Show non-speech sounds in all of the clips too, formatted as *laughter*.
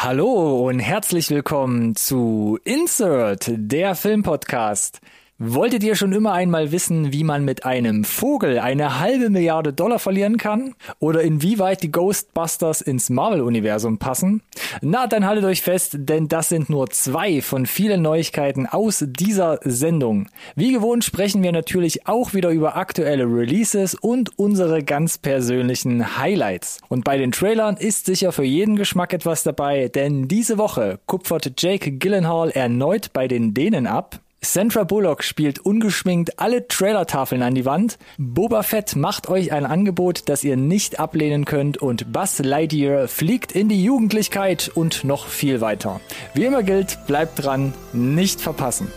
Hallo und herzlich willkommen zu Insert, der Filmpodcast. Wolltet ihr schon immer einmal wissen, wie man mit einem Vogel eine halbe Milliarde Dollar verlieren kann? Oder inwieweit die Ghostbusters ins Marvel-Universum passen? Na, dann haltet euch fest, denn das sind nur zwei von vielen Neuigkeiten aus dieser Sendung. Wie gewohnt sprechen wir natürlich auch wieder über aktuelle Releases und unsere ganz persönlichen Highlights. Und bei den Trailern ist sicher für jeden Geschmack etwas dabei, denn diese Woche kupfert Jake Gyllenhaal erneut bei den Dänen ab. Sandra Bullock spielt ungeschminkt alle Trailertafeln an die Wand. Boba Fett macht euch ein Angebot, das ihr nicht ablehnen könnt und Buzz Lightyear fliegt in die Jugendlichkeit und noch viel weiter. Wie immer gilt, bleibt dran, nicht verpassen.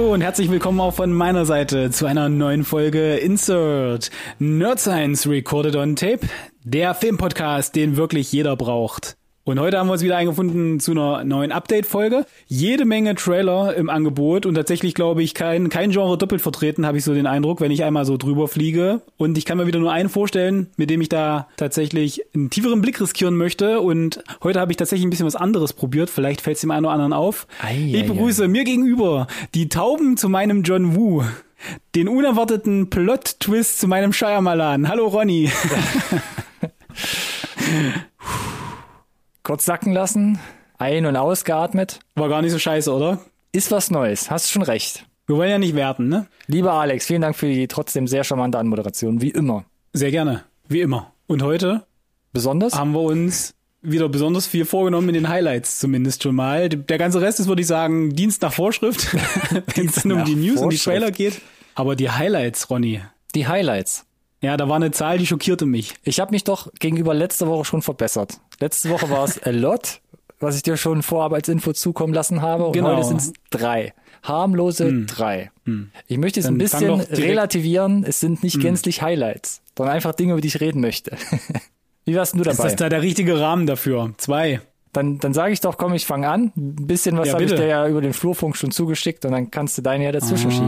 Hallo und herzlich willkommen auch von meiner Seite zu einer neuen Folge Insert Nerd Science Recorded on Tape, der Filmpodcast, den wirklich jeder braucht. Und heute haben wir uns wieder eingefunden zu einer neuen Update-Folge. Jede Menge Trailer im Angebot und tatsächlich glaube ich kein, kein Genre doppelt vertreten, habe ich so den Eindruck, wenn ich einmal so drüber fliege. Und ich kann mir wieder nur einen vorstellen, mit dem ich da tatsächlich einen tieferen Blick riskieren möchte. Und heute habe ich tatsächlich ein bisschen was anderes probiert. Vielleicht fällt es dem einen oder anderen auf. Ei, ich ei, begrüße ei. mir gegenüber die Tauben zu meinem John Woo. Den unerwarteten Plot-Twist zu meinem Shyamalan. Hallo Ronny. *laughs* *laughs* Kurz sacken lassen, ein- und ausgeatmet. War gar nicht so scheiße, oder? Ist was Neues, hast schon recht. Wir wollen ja nicht werten, ne? Lieber Alex, vielen Dank für die trotzdem sehr charmante Anmoderation, wie immer. Sehr gerne. Wie immer. Und heute Besonders? haben wir uns wieder besonders viel vorgenommen in den Highlights zumindest schon mal. Der ganze Rest ist, würde ich sagen, Dienst nach Vorschrift, wenn es dann um die News und die. Trailer geht. Aber die Highlights, Ronny. Die Highlights. Ja, da war eine Zahl, die schockierte mich. Ich habe mich doch gegenüber letzter Woche schon verbessert. Letzte Woche war es a lot, was ich dir schon vorab als Info zukommen lassen habe. Und Genau. heute sind es drei. Harmlose drei. Ich möchte es Dann ein bisschen relativieren. Es sind nicht gänzlich Highlights, sondern einfach Dinge, über die ich reden möchte. *laughs* Wie warst du Ist dabei? das da der richtige Rahmen dafür? Zwei. Dann, dann sage ich doch, komm, ich fange an. Ein bisschen was Ja, habe ich dir ja über den Flurfunk schon zugeschickt und dann kannst du deine ja dazwischen schieben.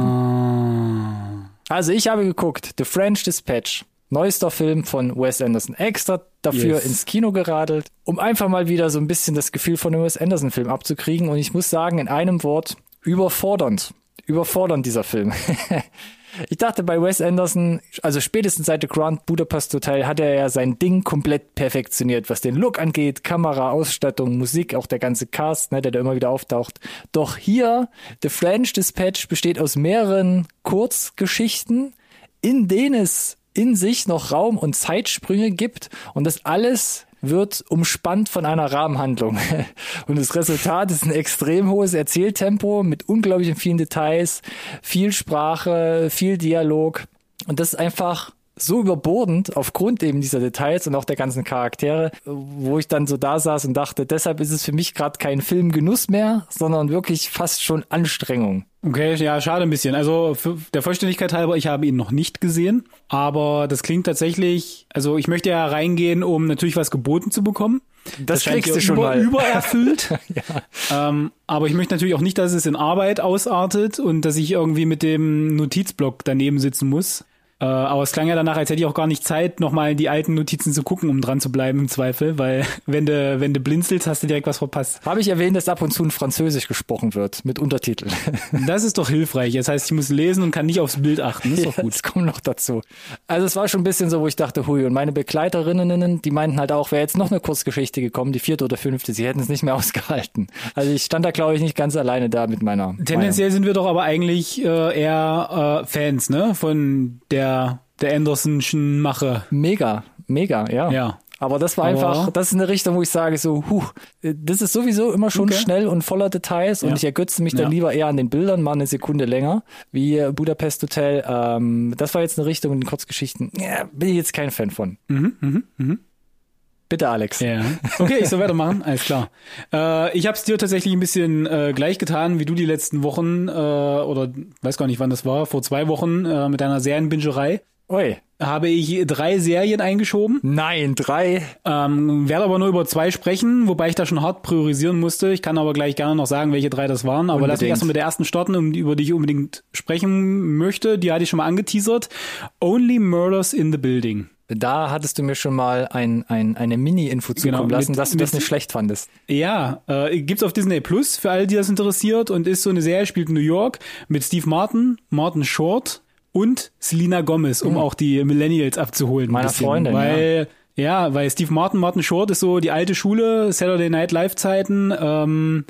Also ich habe geguckt, The French Dispatch, neuester Film von Wes Anderson, extra dafür Yes. ins Kino geradelt, um einfach mal wieder so ein bisschen das Gefühl von einem Wes Anderson Film abzukriegen. Und ich muss sagen, in einem Wort, überfordernd. Überfordernd dieser Film. *laughs* Ich dachte bei Wes Anderson, also spätestens seit The Grand Budapest Hotel hat er ja sein Ding komplett perfektioniert, was den Look angeht, Kamera, Ausstattung, Musik, auch der ganze Cast, ne, der da immer wieder auftaucht. Doch hier, The French Dispatch besteht aus mehreren Kurzgeschichten, in denen es in sich noch Raum und Zeitsprünge gibt und das alles wird umspannt von einer Rahmenhandlung. *laughs* Und das Resultat ist ein extrem hohes Erzähltempo mit unglaublich vielen Details, viel Sprache, viel Dialog. Und das ist einfach so überbordend aufgrund eben dieser Details und auch der ganzen Charaktere, wo ich dann so da saß und dachte, deshalb ist es für mich gerade kein Filmgenuss mehr, sondern wirklich fast schon Anstrengung. Okay, ja, schade ein bisschen. Also der Vollständigkeit halber, ich habe ihn noch nicht gesehen, aber das klingt tatsächlich, also ich möchte ja reingehen, um natürlich was geboten zu bekommen. Das, scheint kriegst ja du schon über, mal. übererfüllt. *laughs* ähm, aber ich möchte natürlich auch nicht, dass es in Arbeit ausartet und dass ich irgendwie mit dem Notizblock daneben sitzen muss. Äh, aber es klang ja danach, als hätte ich auch gar nicht Zeit, nochmal die alten Notizen zu gucken, um dran zu bleiben im Zweifel, weil *laughs* wenn du, wenn du blinzelst, hast du direkt was verpasst. Habe ich erwähnt, dass ab und zu ein Französisch gesprochen wird mit Untertiteln. *laughs* Das ist doch hilfreich. Das heißt, ich muss lesen und kann nicht aufs Bild achten. Das ist doch gut. Das kommt noch dazu. Also es war schon ein bisschen so, wo ich dachte, hui, und meine Begleiterinnen, die meinten halt auch, wäre jetzt noch eine Kurzgeschichte gekommen, die vierte oder fünfte, sie hätten es nicht mehr *laughs* ausgehalten. Also ich stand da, glaube ich, nicht ganz alleine da mit meiner Tendenziell sind wir doch aber eigentlich äh, eher äh, Fans, ne? Von der der Andersonschen Mache. Mega, mega, ja. Ja. Aber das war Aber- einfach, das ist eine Richtung, wo ich sage so, huh, das ist sowieso immer schon Okay. schnell und voller Details und Ja. ich ergötze mich dann Ja. lieber eher an den Bildern, mal eine Sekunde länger, wie äh, Budapest Hotel. Ähm, das war jetzt eine Richtung in den Kurzgeschichten, ja, bin ich jetzt kein Fan von. Bitte, Alex. Ja. Okay, ich soll weitermachen. Alles klar. Äh, ich habe es dir tatsächlich ein bisschen äh, gleich getan, wie du die letzten Wochen äh, oder weiß gar nicht, wann das war, vor zwei Wochen äh, mit deiner Serienbingerei. Ui. Habe ich drei Serien eingeschoben. Nein, drei. Ähm, werde aber nur über zwei sprechen, wobei ich da schon hart priorisieren musste. Ich kann aber gleich gerne noch sagen, welche drei das waren. Aber lass mich Unbedingt. erstmal mit der ersten starten, um, über die ich unbedingt sprechen möchte. Die hatte ich schon mal angeteasert. Only Murders in the Building. Da hattest du mir schon mal ein, ein, eine Mini-Info zukommen Genau, lassen, mit- dass du das nicht schlecht fandest. Ja, äh, gibt's auf Disney Plus für alle, die das interessiert und ist so eine Serie, spielt in New York mit Steve Martin, Martin Short und Selena Gomez, um auch die Millennials abzuholen. ein. Meiner bisschen. Freundin, weil, ja. weil Steve Martin, Martin Short ist so die alte Schule, Saturday Night Live Zeiten, ähm,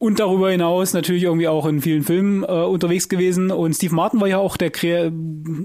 und darüber hinaus natürlich irgendwie auch in vielen Filmen äh, unterwegs gewesen. Und Steve Martin war ja auch der, Kre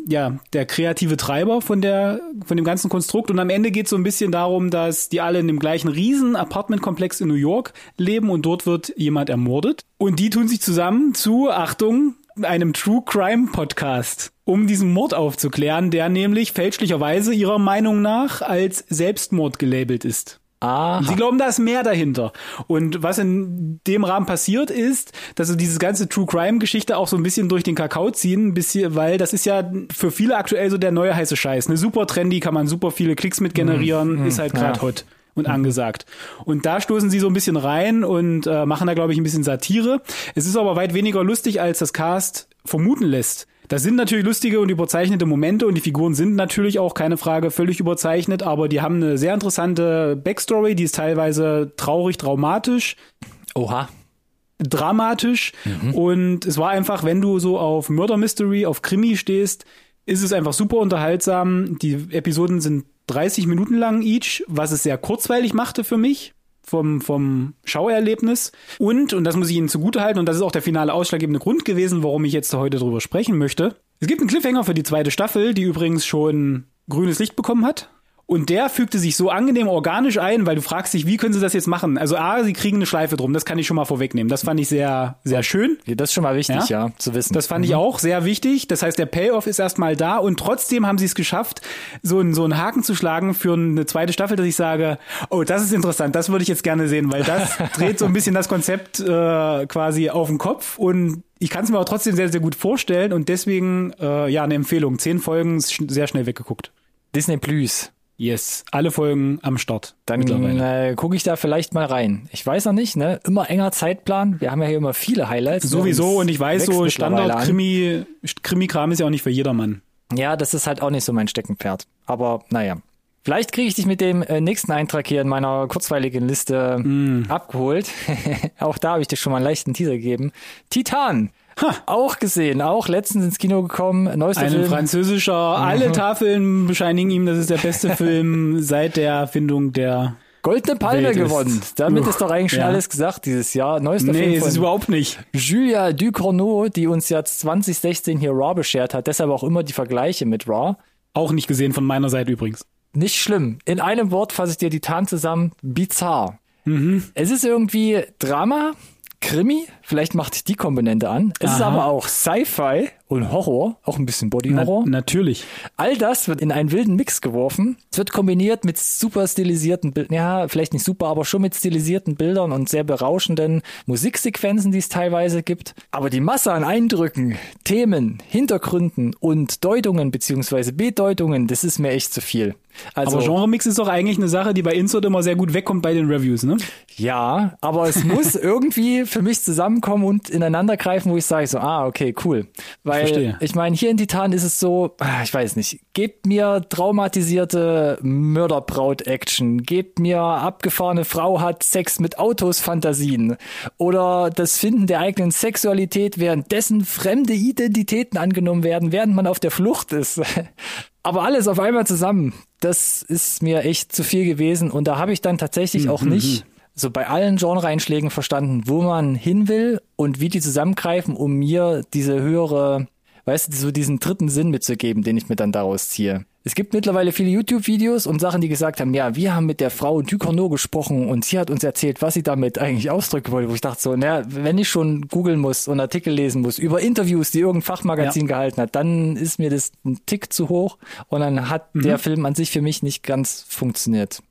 ja, der kreative Treiber von, der, von dem ganzen Konstrukt. Und am Ende geht es so ein bisschen darum, dass die alle in dem gleichen riesen Apartmentkomplex in New York leben und dort wird jemand ermordet. Und die tun sich zusammen zu, Achtung, einem True Crime Podcast, um diesen Mord aufzuklären, der nämlich fälschlicherweise ihrer Meinung nach als Selbstmord gelabelt ist. Aha. Sie glauben, da ist mehr dahinter. Und was in dem Rahmen passiert ist, dass sie dieses ganze True Crime Geschichte auch so ein bisschen durch den Kakao ziehen, ein bisschen, weil das ist ja für viele aktuell so der neue heiße Scheiß. Eine super trendy, kann man super viele Klicks mit generieren, ist halt gerade ja. hot und angesagt. Und da stoßen sie so ein bisschen rein und äh, machen da, glaube ich, ein bisschen Satire. Es ist aber weit weniger lustig, als das Cast vermuten lässt. Das sind natürlich lustige und überzeichnete Momente und die Figuren sind natürlich auch, keine Frage, völlig überzeichnet, aber die haben eine sehr interessante Backstory, die ist teilweise traurig, traumatisch, Oha. dramatisch und es war einfach, wenn du so auf Murder Mystery, auf Krimi stehst, ist es einfach super unterhaltsam. Die Episoden sind 30 Minuten lang each, was es sehr kurzweilig machte für mich vom, vom Schauerlebnis. Und, und das muss ich Ihnen zugutehalten, und das ist auch der finale ausschlaggebende Grund gewesen, warum ich jetzt heute darüber sprechen möchte. Es gibt einen Cliffhanger für die zweite Staffel, die übrigens schon grünes Licht bekommen hat. Und der fügte sich so angenehm organisch ein, weil du fragst dich, wie können sie das jetzt machen? Also A, sie kriegen eine Schleife drum, das kann ich schon mal vorwegnehmen. Das fand ich sehr, sehr schön. Ja, Das ist schon mal wichtig, ja, zu wissen. Das fand ich auch sehr wichtig. Das heißt, der Payoff ist erstmal da und trotzdem haben sie es geschafft, so einen, so einen Haken zu schlagen für eine zweite Staffel, dass ich sage, oh, das ist interessant, das würde ich jetzt gerne sehen, weil das *laughs* dreht so ein bisschen das Konzept äh, quasi auf den Kopf und ich kann es mir aber trotzdem sehr, sehr gut vorstellen und deswegen, äh, ja, eine Empfehlung. Zehn Folgen, sehr schnell weggeguckt. Disney Plus. Yes, alle Folgen am Start. Dann äh, gucke ich da vielleicht mal rein. Ich weiß noch nicht, ne? Immer enger Zeitplan. Wir haben ja hier immer viele Highlights. Sowieso und ich weiß so, mittlerweile an. Standard-Krimi, Krimi-Kram ist ja auch nicht für jedermann. Ja, das ist halt auch nicht so mein Steckenpferd. Aber naja. Vielleicht kriege ich dich mit dem äh, nächsten Eintrag hier in meiner kurzweiligen Liste Mm. abgeholt. *laughs* auch da habe ich dir schon mal einen leichten Teaser gegeben. Titan. Auch gesehen, auch letztens ins Kino gekommen. Neuester Ein Film. französischer, alle Tafeln bescheinigen ihm, das ist der beste *laughs* Film seit der Erfindung der. Goldene Palme Welt ist- gewonnen. Damit Uff, ist doch eigentlich schon ja. alles gesagt dieses Jahr. Neuester Nee, Film ist von es überhaupt nicht. Julia Ducournau, die uns jetzt 2016 hier Raw beschert hat. Deshalb auch immer die Vergleiche mit Raw. Auch nicht gesehen von meiner Seite übrigens. Nicht schlimm. In einem Wort fasse ich dir die Titan zusammen. Bizarr. Es ist irgendwie Drama, Krimi, vielleicht macht die Komponente an. Es ist Aha. aber auch Sci-Fi und Horror, auch ein bisschen Na, Body-Horror. natürlich. All das wird in einen wilden Mix geworfen. Es wird kombiniert mit super stilisierten Bildern, ja, vielleicht nicht super, aber schon mit stilisierten Bildern und sehr berauschenden Musiksequenzen, die es teilweise gibt. Aber die Masse an Eindrücken, Themen, Hintergründen und Deutungen beziehungsweise Bedeutungen, das ist mir echt zu viel. Also, Aber Genremix ist doch eigentlich eine Sache, die bei Insert immer sehr gut wegkommt bei den Reviews, ne? ja, aber es muss *laughs* irgendwie für mich zusammenkommen und ineinander greifen, wo ich sage so, ah, okay, cool. Weil verstehe. ich meine, hier in Titan ist es so, ah, ich weiß nicht, gebt mir traumatisierte Mörderbraut-Action, gebt mir abgefahrene Frau hat Sex mit Autos Fantasien oder das Finden der eigenen Sexualität, währenddessen fremde Identitäten angenommen werden, während man auf der Flucht ist. *laughs* Aber alles auf einmal zusammen, das ist mir echt zu viel gewesen und da habe ich dann tatsächlich auch nicht so bei allen Genre-Einschlägen verstanden, wo man hin will und wie die zusammengreifen, um mir diese höhere, weißt du, so diesen dritten Sinn mitzugeben, den ich mir dann daraus ziehe. Es gibt mittlerweile viele YouTube-Videos und Sachen, die gesagt haben, ja, wir haben mit der Frau Ducournau gesprochen und sie hat uns erzählt, was sie damit eigentlich ausdrücken wollte, wo ich dachte so, naja, wenn ich schon googeln muss und Artikel lesen muss über Interviews, die irgendein Fachmagazin gehalten hat, dann ist mir das ein Tick zu hoch und dann hat der Film an sich für mich nicht ganz funktioniert.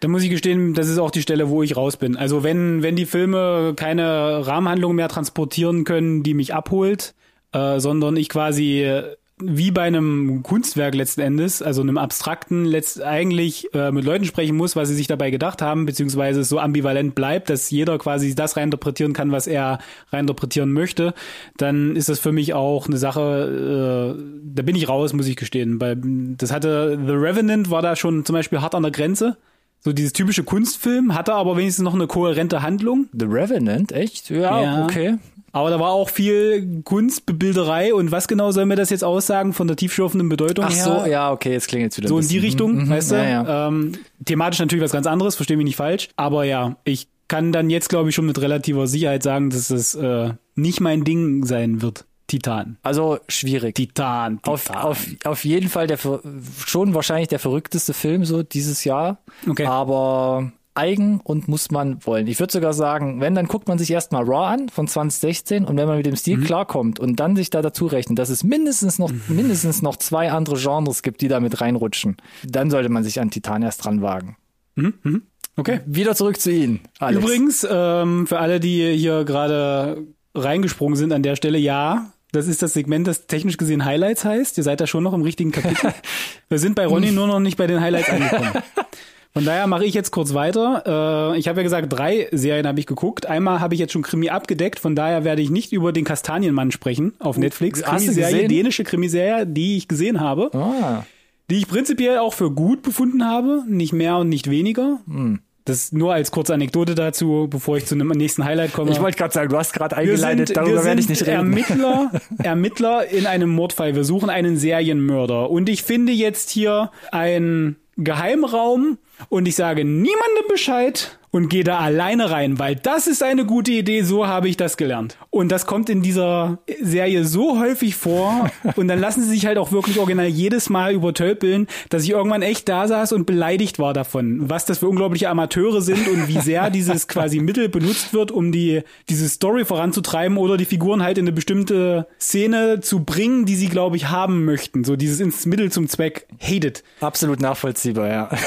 Da muss ich gestehen, das ist auch die Stelle, wo ich raus bin. Also wenn, wenn die Filme keine Rahmenhandlung mehr transportieren können, die mich abholt, äh, sondern ich quasi wie bei einem Kunstwerk letzten Endes, also einem abstrakten, letzt eigentlich äh, mit Leuten sprechen muss, was sie sich dabei gedacht haben, beziehungsweise es so ambivalent bleibt, dass jeder quasi das reinterpretieren kann, was er reinterpretieren möchte, dann ist das für mich auch eine Sache, äh, da bin ich raus, muss ich gestehen. Weil das hatte The Revenant war da schon zum Beispiel hart an der Grenze. So dieses typische Kunstfilm, hatte aber wenigstens noch eine kohärente Handlung. The Revenant, echt? Ja, Ja. okay. Aber da war auch viel Kunstbebilderei und was genau soll mir das jetzt aussagen von der tiefschürfenden Bedeutung Ach her? so, ja, okay, jetzt klingt jetzt wieder So in die. Richtung, Mhm, weißt du? Ja, ja. Ähm, thematisch natürlich was ganz anderes, versteh mich nicht falsch. Aber ja, ich kann dann jetzt, glaube ich, schon mit relativer Sicherheit sagen, dass es äh, nicht mein Ding sein wird. Titan. Also schwierig. Titan, Titan. Auf, auf, auf jeden Fall der schon wahrscheinlich der verrückteste Film so dieses Jahr. Okay. Aber eigen und muss man wollen. Ich würde sogar sagen, wenn, dann guckt man sich erstmal Raw an von 2016 und wenn man mit dem Stil klarkommt und dann sich da dazu rechnet, dass es mindestens noch, mindestens noch zwei andere Genres gibt, die da mit reinrutschen, dann sollte man sich an Titan erst dran wagen. okay. Wieder zurück zu Ihnen. Alex. Übrigens, ähm, für alle, die hier gerade reingesprungen sind an der Stelle, ja, das ist das Segment, das technisch gesehen Highlights heißt. Ihr seid da schon noch im richtigen Kapitel. *laughs* Wir sind bei Ronny nur noch nicht bei den Highlights *laughs* angekommen. Von daher mache ich jetzt kurz weiter. Äh, ich habe ja gesagt, drei Serien habe ich geguckt. Einmal habe ich jetzt schon Krimi abgedeckt, von daher werde ich nicht über den Kastanienmann sprechen auf Netflix. hast du Krimiserie, dänische Krimiserie, die ich gesehen habe, Ah, die ich prinzipiell auch für gut befunden habe, nicht mehr und nicht weniger. Hm. Das nur als kurze Anekdote dazu, bevor ich zu einem nächsten Highlight komme. ich wollte gerade sagen, du hast gerade eingeleitet, sind, darüber werde ich nicht reden. Ermittler, *laughs* Ermittler in einem Mordfall. Wir suchen einen Serienmörder. Und ich finde jetzt hier einen Geheimraum und ich sage niemandem Bescheid und gehe da alleine rein, weil das ist eine gute Idee, so habe ich das gelernt. Und das kommt in dieser Serie so häufig vor *laughs* und dann lassen sie sich halt auch wirklich original jedes Mal übertölpeln, dass ich irgendwann echt da saß und beleidigt war davon, was das für unglaubliche Amateure sind und wie sehr *laughs* dieses quasi Mittel benutzt wird, um die diese Story voranzutreiben oder die Figuren halt in eine bestimmte Szene zu bringen, die sie glaube ich haben möchten. So dieses ins Mittel zum Zweck hated. Absolut nachvollziehbar, ja. *laughs*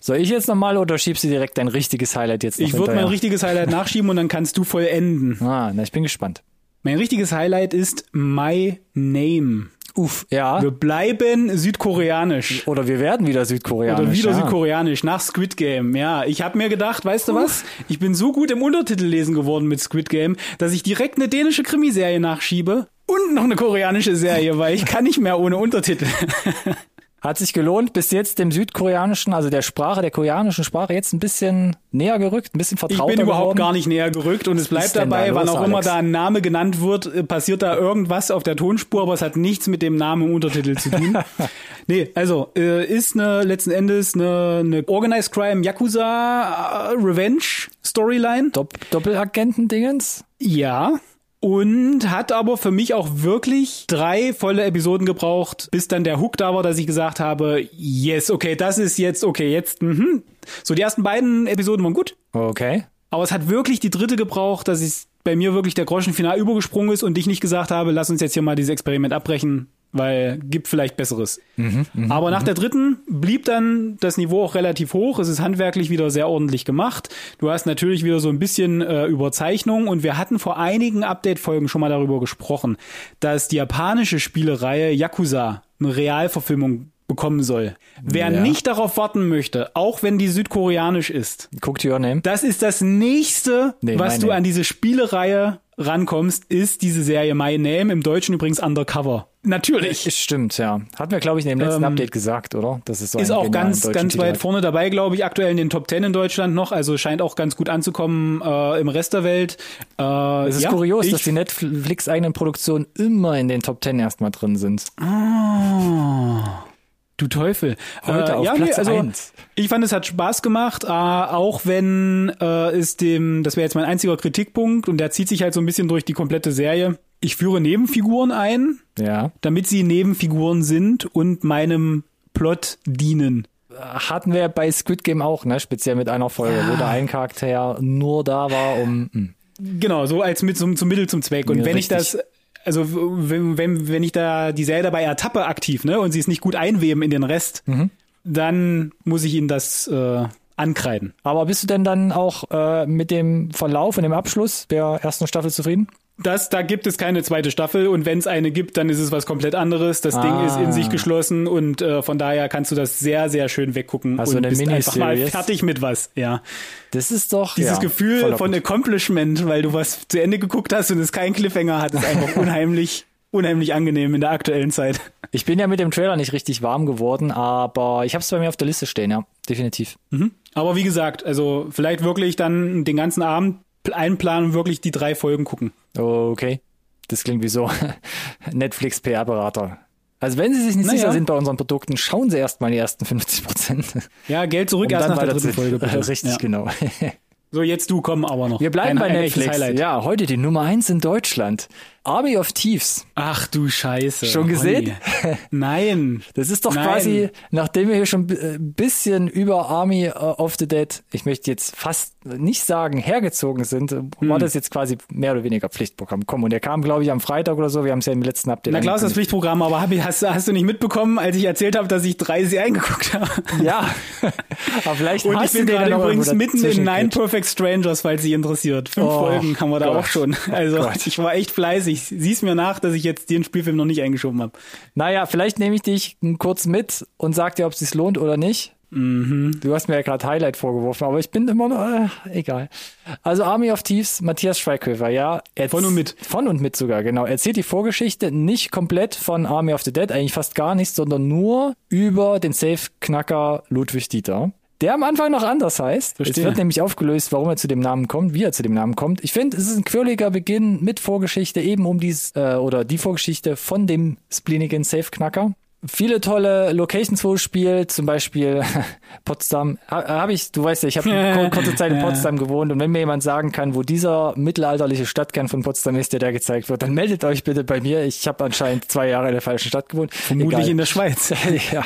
Soll ich jetzt nochmal oder schiebst du direkt dein richtiges Highlight jetzt noch Ich würde mein richtiges Highlight *laughs* nachschieben und dann kannst du vollenden. Ah, na, ich bin gespannt. Mein richtiges Highlight ist My Name. Uff, ja. Wir bleiben südkoreanisch. Oder wir werden wieder südkoreanisch. Oder wieder ja. südkoreanisch nach Squid Game. Ja, ich habe mir gedacht, weißt du was? Ich bin so gut im Untertitel lesen geworden mit Squid Game, dass ich direkt eine dänische Krimiserie nachschiebe und noch eine koreanische Serie, weil ich kann nicht mehr ohne Untertitel. *laughs* Hat sich gelohnt, bis jetzt dem südkoreanischen, also der Sprache, der koreanischen Sprache jetzt ein bisschen näher gerückt, ein bisschen Ich vertrauter bin überhaupt geworden. gar nicht näher gerückt und es bleibt dabei, da wann los, auch immer Alex? da ein Name genannt wird, äh, passiert da irgendwas auf der Tonspur, aber es hat nichts mit dem Namen im Untertitel zu tun. *laughs* nee, also äh, ist eine letzten Endes eine, eine Organized Crime Yakuza äh, Revenge Storyline. Dopp Doppelagenten-Dingens? Ja. Und hat aber für mich auch wirklich drei volle Episoden gebraucht, bis dann der Hook da war, dass ich gesagt habe, yes, okay, das ist jetzt, okay, jetzt, mhm. So, die ersten beiden Episoden waren gut. Okay. Aber es hat wirklich die dritte gebraucht, dass es bei mir wirklich der Groschen final übergesprungen ist und ich nicht gesagt habe, lass uns jetzt hier mal dieses Experiment abbrechen, weil gibt vielleicht Besseres. Aber nach der dritten blieb dann das Niveau auch relativ hoch. Es ist handwerklich wieder sehr ordentlich gemacht. Du hast natürlich wieder so ein bisschen äh, Überzeichnung und wir hatten vor einigen Update-Folgen schon mal darüber gesprochen, dass die japanische Spielereihe Yakuza eine Realverfilmung bekommen soll. Wer Ja. nicht darauf warten möchte, auch wenn die südkoreanisch ist, Guck to your name. das ist das nächste, Nee, was du Name. an diese Spielereihe rankommst, ist diese Serie My Name, im Deutschen übrigens Undercover. Natürlich. Ist Stimmt, ja. Hatten wir, glaube ich, in dem letzten Ähm, Update gesagt, oder? Das ist so Ist auch ganz, ganz weit hat. vorne dabei, glaube ich, aktuell in den Top 10 in Deutschland noch. Also scheint auch ganz gut anzukommen äh, im Rest der Welt. Äh, Es ist ja, kurios, dass die Netflix-eigenen Produktionen immer in den Top 10 erstmal drin sind. Ah, du Teufel. Heute auf Platz also, eins. Ich fand, es hat Spaß gemacht, äh, auch wenn äh, es dem, das wäre jetzt mein einziger Kritikpunkt und der zieht sich halt so ein bisschen durch die komplette Serie. Ich führe Nebenfiguren ein, Ja. damit sie Nebenfiguren sind und meinem Plot dienen. Hatten wir bei Squid Game auch, ne? Speziell mit einer Folge, wo da ein Charakter nur da war, um. hm. Genau, so als mit zum, zum Mittel zum Zweck. Und Ja, wenn ich richtig. das, also wenn, wenn, wenn ich da die Serie dabei ertappe aktiv, ne, und sie es nicht gut einweben in den Rest, Mhm. dann muss ich ihnen das äh, ankreiden. Aber bist du denn dann auch äh, mit dem Verlauf und dem Abschluss der ersten Staffel zufrieden? Das, da gibt es keine zweite Staffel und wenn es eine gibt, dann ist es was komplett anderes. Das Ah. Ding ist in sich geschlossen und äh, von daher kannst du das sehr, sehr schön weggucken Also und bist einfach mal Miniseries. fertig mit was. Ja, Das ist doch dieses ja, Gefühl von. Accomplishment, weil du was zu Ende geguckt hast und es kein Cliffhanger hat, ist einfach *laughs* unheimlich, unheimlich angenehm in der aktuellen Zeit. Ich bin ja mit dem Trailer nicht richtig warm geworden, aber ich habe es bei mir auf der Liste stehen, ja, definitiv. Mhm. Aber wie gesagt, also vielleicht wirklich dann den ganzen Abend einplanen, wirklich die drei Folgen gucken. Okay, das klingt wie so *laughs* Netflix PR-Berater. Also wenn Sie sich nicht Naja. sicher sind bei unseren Produkten, schauen Sie erst mal die ersten 50 Prozent. Ja, Geld zurück erst nach der dritten Folge. Bitte. *laughs* Richtig, Ja. genau. *laughs* So, jetzt du, komm aber noch. Wir bleiben Ein- bei Netflix. Highlight. Ja, heute die Nummer eins in Deutschland. Army of Thieves. Ach du Scheiße. Schon gesehen? Ronny. Nein. *laughs* Das ist doch Nein. quasi, nachdem wir hier schon ein bisschen über Army äh, of the Dead, ich möchte jetzt fast nicht sagen hergezogen sind, Hm. war das jetzt quasi mehr oder weniger Pflichtprogramm. Komm, und der kam, glaube ich, am Freitag oder so. Wir haben es ja im letzten Update. Na klar ist das. Pflichtprogramm, aber hab ich, hast, hast du nicht mitbekommen, als ich erzählt habe, dass ich drei Serien geguckt habe? Ja, *laughs* aber vielleicht Und ich bin gerade übrigens mitten in Nine. Perfect Strangers, falls Sie interessiert. Fünf Oh, Folgen haben wir da Gott. auch schon. Also Gott. ich war echt fleißig. Sieh's mir nach, dass ich jetzt den Spielfilm noch nicht eingeschoben habe. Naja, vielleicht nehme ich dich kurz mit und sag dir, ob es sich lohnt oder nicht. Mhm. Du hast mir ja gerade Highlight vorgeworfen, aber ich bin immer noch, äh, egal. Also Army of Thieves, Matthias Schweighöfer, ja. Von und mit. Von und mit sogar, genau. Er erzählt die Vorgeschichte nicht komplett von Army of the Dead, eigentlich fast gar nicht, sondern nur über den Safe-Knacker Ludwig Dieter. Der am Anfang noch anders heißt. Verstehe. Es wird nämlich aufgelöst, warum er zu dem Namen kommt, wie er zu dem Namen kommt. Ich finde, es ist ein quirliger Beginn mit Vorgeschichte eben um dies, äh, oder die Vorgeschichte von dem spleenigen Safe-Knacker. Viele tolle Locations, wo es spielt, zum Beispiel *laughs* Potsdam. Ha, Habe ich, du weißt ja, ich habe *laughs* eine kurze Zeit in. Potsdam gewohnt und wenn mir jemand sagen kann, wo dieser mittelalterliche Stadtkern von Potsdam ist, der da gezeigt wird, dann meldet euch bitte bei mir. Ich habe anscheinend zwei Jahre in der falschen Stadt gewohnt. Vermutlich Egal. in der Schweiz. *laughs* ja.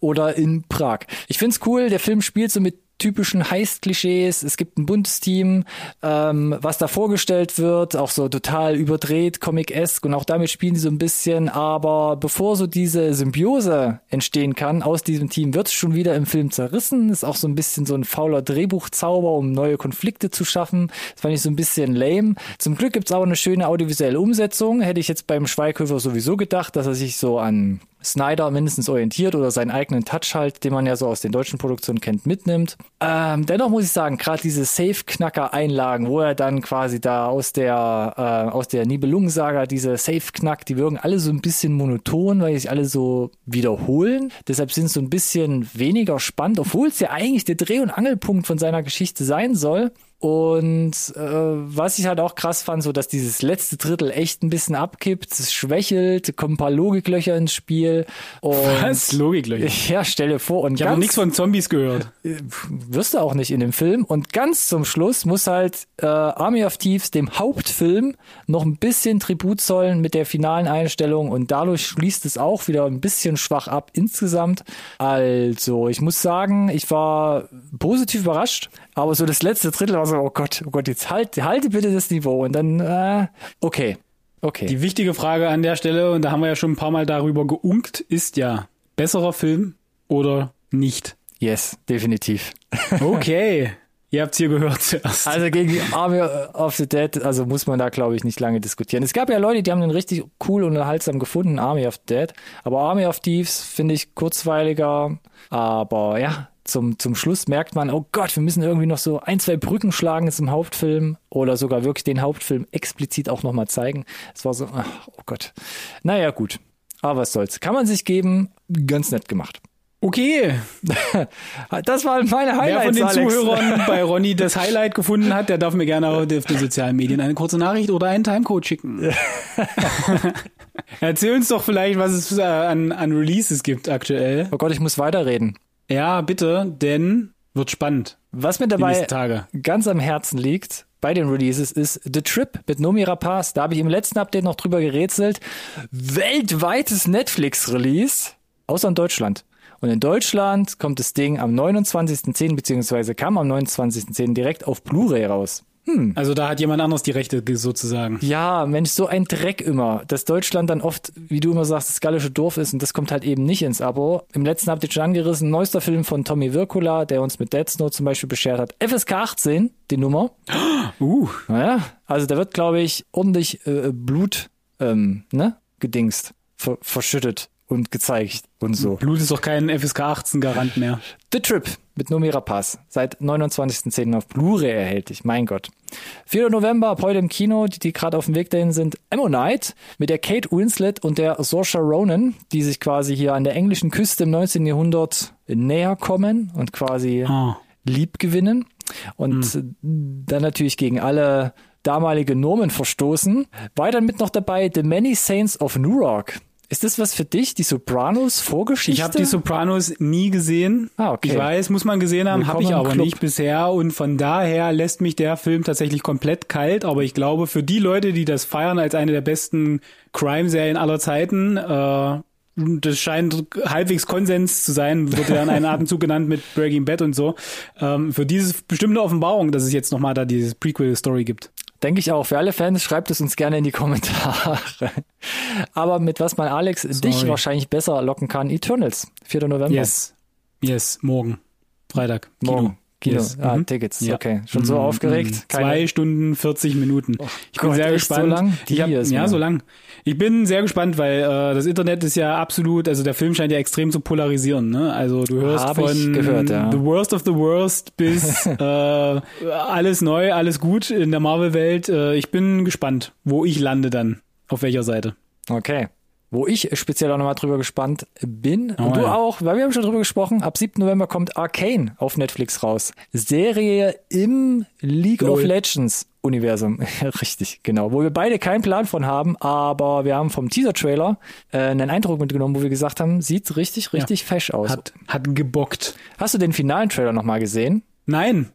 Oder in Prag. Ich find's cool, der Film spielt so mit typischen Heist-Klischees. Es gibt ein buntes Team, ähm, was da vorgestellt wird, auch so total überdreht, comic-esque und auch damit spielen die so ein bisschen. Aber bevor so diese Symbiose entstehen kann aus diesem Team, wird's schon wieder im Film zerrissen. Ist auch so ein bisschen so ein fauler Drehbuchzauber, um neue Konflikte zu schaffen. Das fand ich so ein bisschen lame. Zum Glück gibt's auch eine schöne audiovisuelle Umsetzung. Hätte ich jetzt beim Schweighöfer sowieso gedacht, dass er sich so an Snyder mindestens orientiert oder seinen eigenen Touch halt, den man ja so aus den deutschen Produktionen kennt, mitnimmt. Ähm, dennoch muss ich sagen, gerade diese Safe-Knacker-Einlagen, wo er dann quasi da aus der äh, aus der Nibelungensaga diese Safe-Knack, die wirken alle so ein bisschen monoton, weil sich alle so wiederholen. Deshalb sind es so ein bisschen weniger spannend, obwohl es ja eigentlich der Dreh- und Angelpunkt von seiner Geschichte sein soll. Und äh, was ich halt auch krass fand, so dass dieses letzte Drittel echt ein bisschen abkippt, es schwächelt, kommen ein paar Logiklöcher ins Spiel. Und Was? Logiklöcher? *laughs* Ja, stell dir vor. Und Ich habe nichts von Zombies gehört. *laughs* wirst du auch nicht in dem Film. Und ganz zum Schluss muss halt äh, Army of Thieves dem Hauptfilm noch ein bisschen Tribut zollen mit der finalen Einstellung und dadurch schließt es auch wieder ein bisschen schwach ab insgesamt. Also, ich muss sagen, ich war positiv überrascht, aber so das letzte Drittel war so, oh Gott, oh Gott, jetzt halt, halte bitte das Niveau und dann, äh, okay, okay. Die wichtige Frage an der Stelle, und da haben wir ja schon ein paar Mal darüber geunkt, ist ja, besserer Film oder nicht? yes, definitiv. *laughs* Okay. Ihr habt's hier gehört zuerst. Also gegen Army of the Dead, also muss man da, glaube ich, nicht lange diskutieren. Es gab ja Leute, die haben den richtig cool und unterhaltsam gefunden, Army of the Dead. Aber Army of Thieves finde ich kurzweiliger. Aber ja, zum, zum Schluss merkt man, oh Gott, wir müssen irgendwie noch so ein, zwei Brücken schlagen zum Hauptfilm oder sogar wirklich den Hauptfilm explizit auch nochmal zeigen. Es war so, ach, oh Gott. Naja, gut. Aber was soll's. Kann man sich geben. Ganz nett gemacht. Okay. *laughs* Das waren meine Wer Highlights, von den Alex. Zuhörern *laughs* bei Ronny das Highlight gefunden hat, der darf mir gerne auf den sozialen Medien eine kurze Nachricht oder einen Timecode schicken. *laughs* Erzähl uns doch vielleicht, was es äh, an, an Releases gibt aktuell. Oh Gott, ich muss weiterreden. Ja, bitte, denn wird spannend Was mir dabei ganz am Herzen liegt bei den Releases ist The Trip mit Nomi Rapaz. Da habe ich im letzten Update noch drüber gerätselt. Weltweites Netflix-Release, außer in Deutschland. Und in Deutschland kommt das Ding am 29.10. beziehungsweise kam am 29.10. direkt auf Blu-ray raus. Hm. Also da hat jemand anderes die Rechte sozusagen. Ja, Mensch, so ein Dreck immer, dass Deutschland dann oft, wie du immer sagst, das gallische Dorf ist und das kommt halt eben nicht ins Abo. Im letzten habt ihr schon angerissen, neuester Film von Tommy Wirkula, der uns mit Dead Snow zum Beispiel beschert hat. FSK 18, die Nummer. *gasps* Uh. Naja, also da wird, glaube ich, ordentlich äh, Blut, ähm, ne, gedingst, ver verschüttet und gezeigt und so. Blut ist doch kein FSK 18 Garant mehr. The Trip mit Nomi Rapaz. Seit 29.10. auf Blu-ray erhältlich. Mein Gott. 4. November ab heute im Kino, die, die gerade auf dem Weg dahin sind, Ammonite mit der Kate Winslet und der Saoirse Ronan, die sich quasi hier an der englischen Küste im 19. Jahrhundert näher kommen und quasi Oh. lieb gewinnen. Und Hm. dann natürlich gegen alle damalige Normen verstoßen. Weiter mit noch dabei The Many Saints of Newark. Ist das was für dich, die Sopranos Vorgeschichte? Ich habe die Sopranos nie gesehen. Ah, okay. Ich weiß, muss man gesehen haben, habe ich aber Club. nicht bisher. Und von daher lässt mich der Film tatsächlich komplett kalt. Aber ich glaube, für die Leute, die das feiern als eine der besten Crime-Serien aller Zeiten, äh, das scheint halbwegs Konsens zu sein, wurde ja in einem *laughs* Atemzug genannt mit Breaking Bad und so. Ähm, für dieses bestimmte Offenbarung, dass es jetzt nochmal da diese Prequel-Story gibt. Denke ich auch. Für alle Fans schreibt es uns gerne in die *laughs* Kommentare. Aber mit was man Alex dich wahrscheinlich besser locken kann, Eternals, 4. November. Yes. Yes, morgen. Freitag. Morgen. Kino. Yes. Ah, Mhm. Tickets. Ja. Okay. Schon so Mhm, aufgeregt. Keine- Zwei Stunden 40 Minuten. ich bin Gott, sehr echt so gespannt. lang? Ich hab, ja, so lang. Ich bin sehr gespannt, weil äh, das Internet ist ja absolut, also der Film scheint ja extrem zu polarisieren. Ne? Also du hörst Hab von gehört, ja. The Worst of the Worst bis *laughs* äh, alles neu, alles gut in der Marvel-Welt. Äh, ich bin gespannt, wo ich lande dann. Auf welcher Seite. Okay. Wo ich speziell auch nochmal drüber gespannt bin, Oh, und du ja. auch, weil wir haben schon drüber gesprochen, ab 7. November kommt Arcane auf Netflix raus. Serie im League of Lol. Legends Universum. *laughs* Richtig, genau. Wo wir beide keinen Plan von haben, aber wir haben vom Teaser-Trailer äh, einen Eindruck mitgenommen, wo wir gesagt haben, sieht richtig, richtig fesch aus. Hat, hat gebockt. Hast du den finalen Trailer nochmal gesehen? Nein,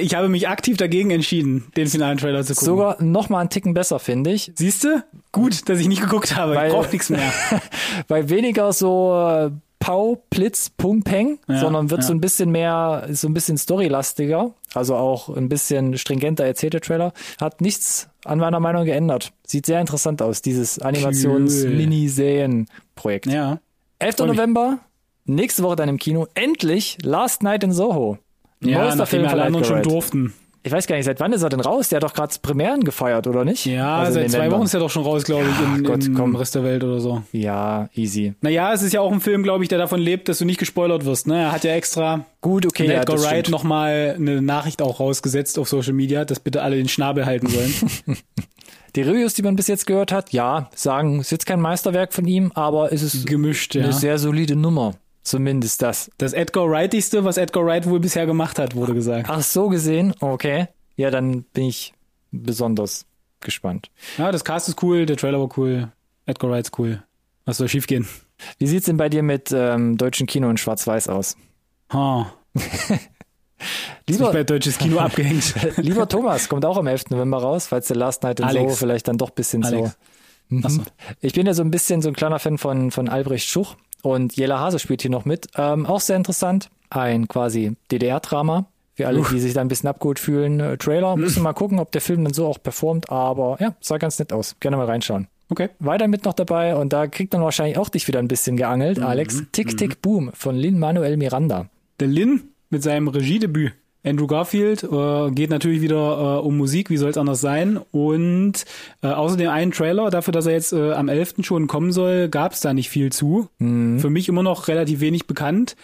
ich habe mich aktiv dagegen entschieden, den finalen Trailer zu gucken. Sogar nochmal einen Ticken besser, finde ich. Siehst du? Gut, dass ich nicht geguckt habe. Weil- ich brauch nichts mehr. *laughs* Weil weniger so äh, Pau, Blitz, Pung, Peng, Ja, sondern wird ja. so ein bisschen mehr, so ein bisschen storylastiger, also auch ein bisschen stringenter erzählt der Trailer. Hat nichts an meiner Meinung geändert. Sieht sehr interessant aus, dieses Animations-Miniserien-Projekt. Ja. 11. Freu mich. November, nächste Woche dann im Kino, endlich Last Night in Soho. Ja, Neuester nachdem alle anderen schon durften. Ich weiß gar nicht, seit wann ist er denn raus? Der hat doch gerade Premieren gefeiert, oder nicht? Ja, Also in seit zwei Ländern. Wochen ist er doch schon raus, glaube ich, in, Gott, im komm. Rest der Welt oder so. Ja, easy. Naja, es ist ja auch ein Film, glaube ich, der davon lebt, dass du nicht gespoilert wirst. Ne? Er hat ja extra Gut, okay, ja, Edgar Wright nochmal eine Nachricht auch rausgesetzt auf Social Media, dass bitte alle den Schnabel halten sollen. *laughs* Die Reviews, die man bis jetzt gehört hat, ja, sagen, es ist jetzt kein Meisterwerk von ihm, aber es ist Gemischt, ja. eine sehr solide Nummer. Zumindest das. Das Edgar Wrightigste, was Edgar Wright wohl bisher gemacht hat, wurde gesagt. Ach, so gesehen, okay. Ja, dann bin ich besonders gespannt. Ja, das Cast ist cool, der Trailer war cool, Edgar Wright ist cool. Was soll schiefgehen? Wie sieht's denn bei dir mit ähm, deutschen Kino in Schwarz-Weiß aus? Ha. *laughs* Nicht Lieber, bei deutsches Kino *laughs* abgehängt. lieber Thomas, kommt auch am 11. November raus, falls der Last Night in Alex. Soho vielleicht dann doch bisschen Alex. so. Mhm. So. Ich bin ja so ein bisschen so ein kleiner Fan von, von Albrecht Schuch und Jela Hase spielt hier noch mit. Ähm, auch sehr interessant. Ein quasi DDR-Drama. Für alle, die sich da ein bisschen abgeholt fühlen. Äh, Trailer. Müssen wir mal gucken, ob der Film dann so auch performt. Aber ja, sah ganz nett aus. Gerne mal reinschauen. Okay. Weiter mit noch dabei und da kriegt man wahrscheinlich auch dich wieder ein bisschen geangelt, Mhm. Alex. Tick, Tick, Boom von Lin Manuel Miranda. Der Lin mit seinem Regiedebüt. Andrew Garfield äh, geht natürlich wieder äh, um Musik, wie soll es anders sein? Und äh, außerdem einen Trailer, dafür, dass er jetzt äh, am 11. schon kommen soll, gab es da nicht viel zu. Für mich immer noch relativ wenig bekannt.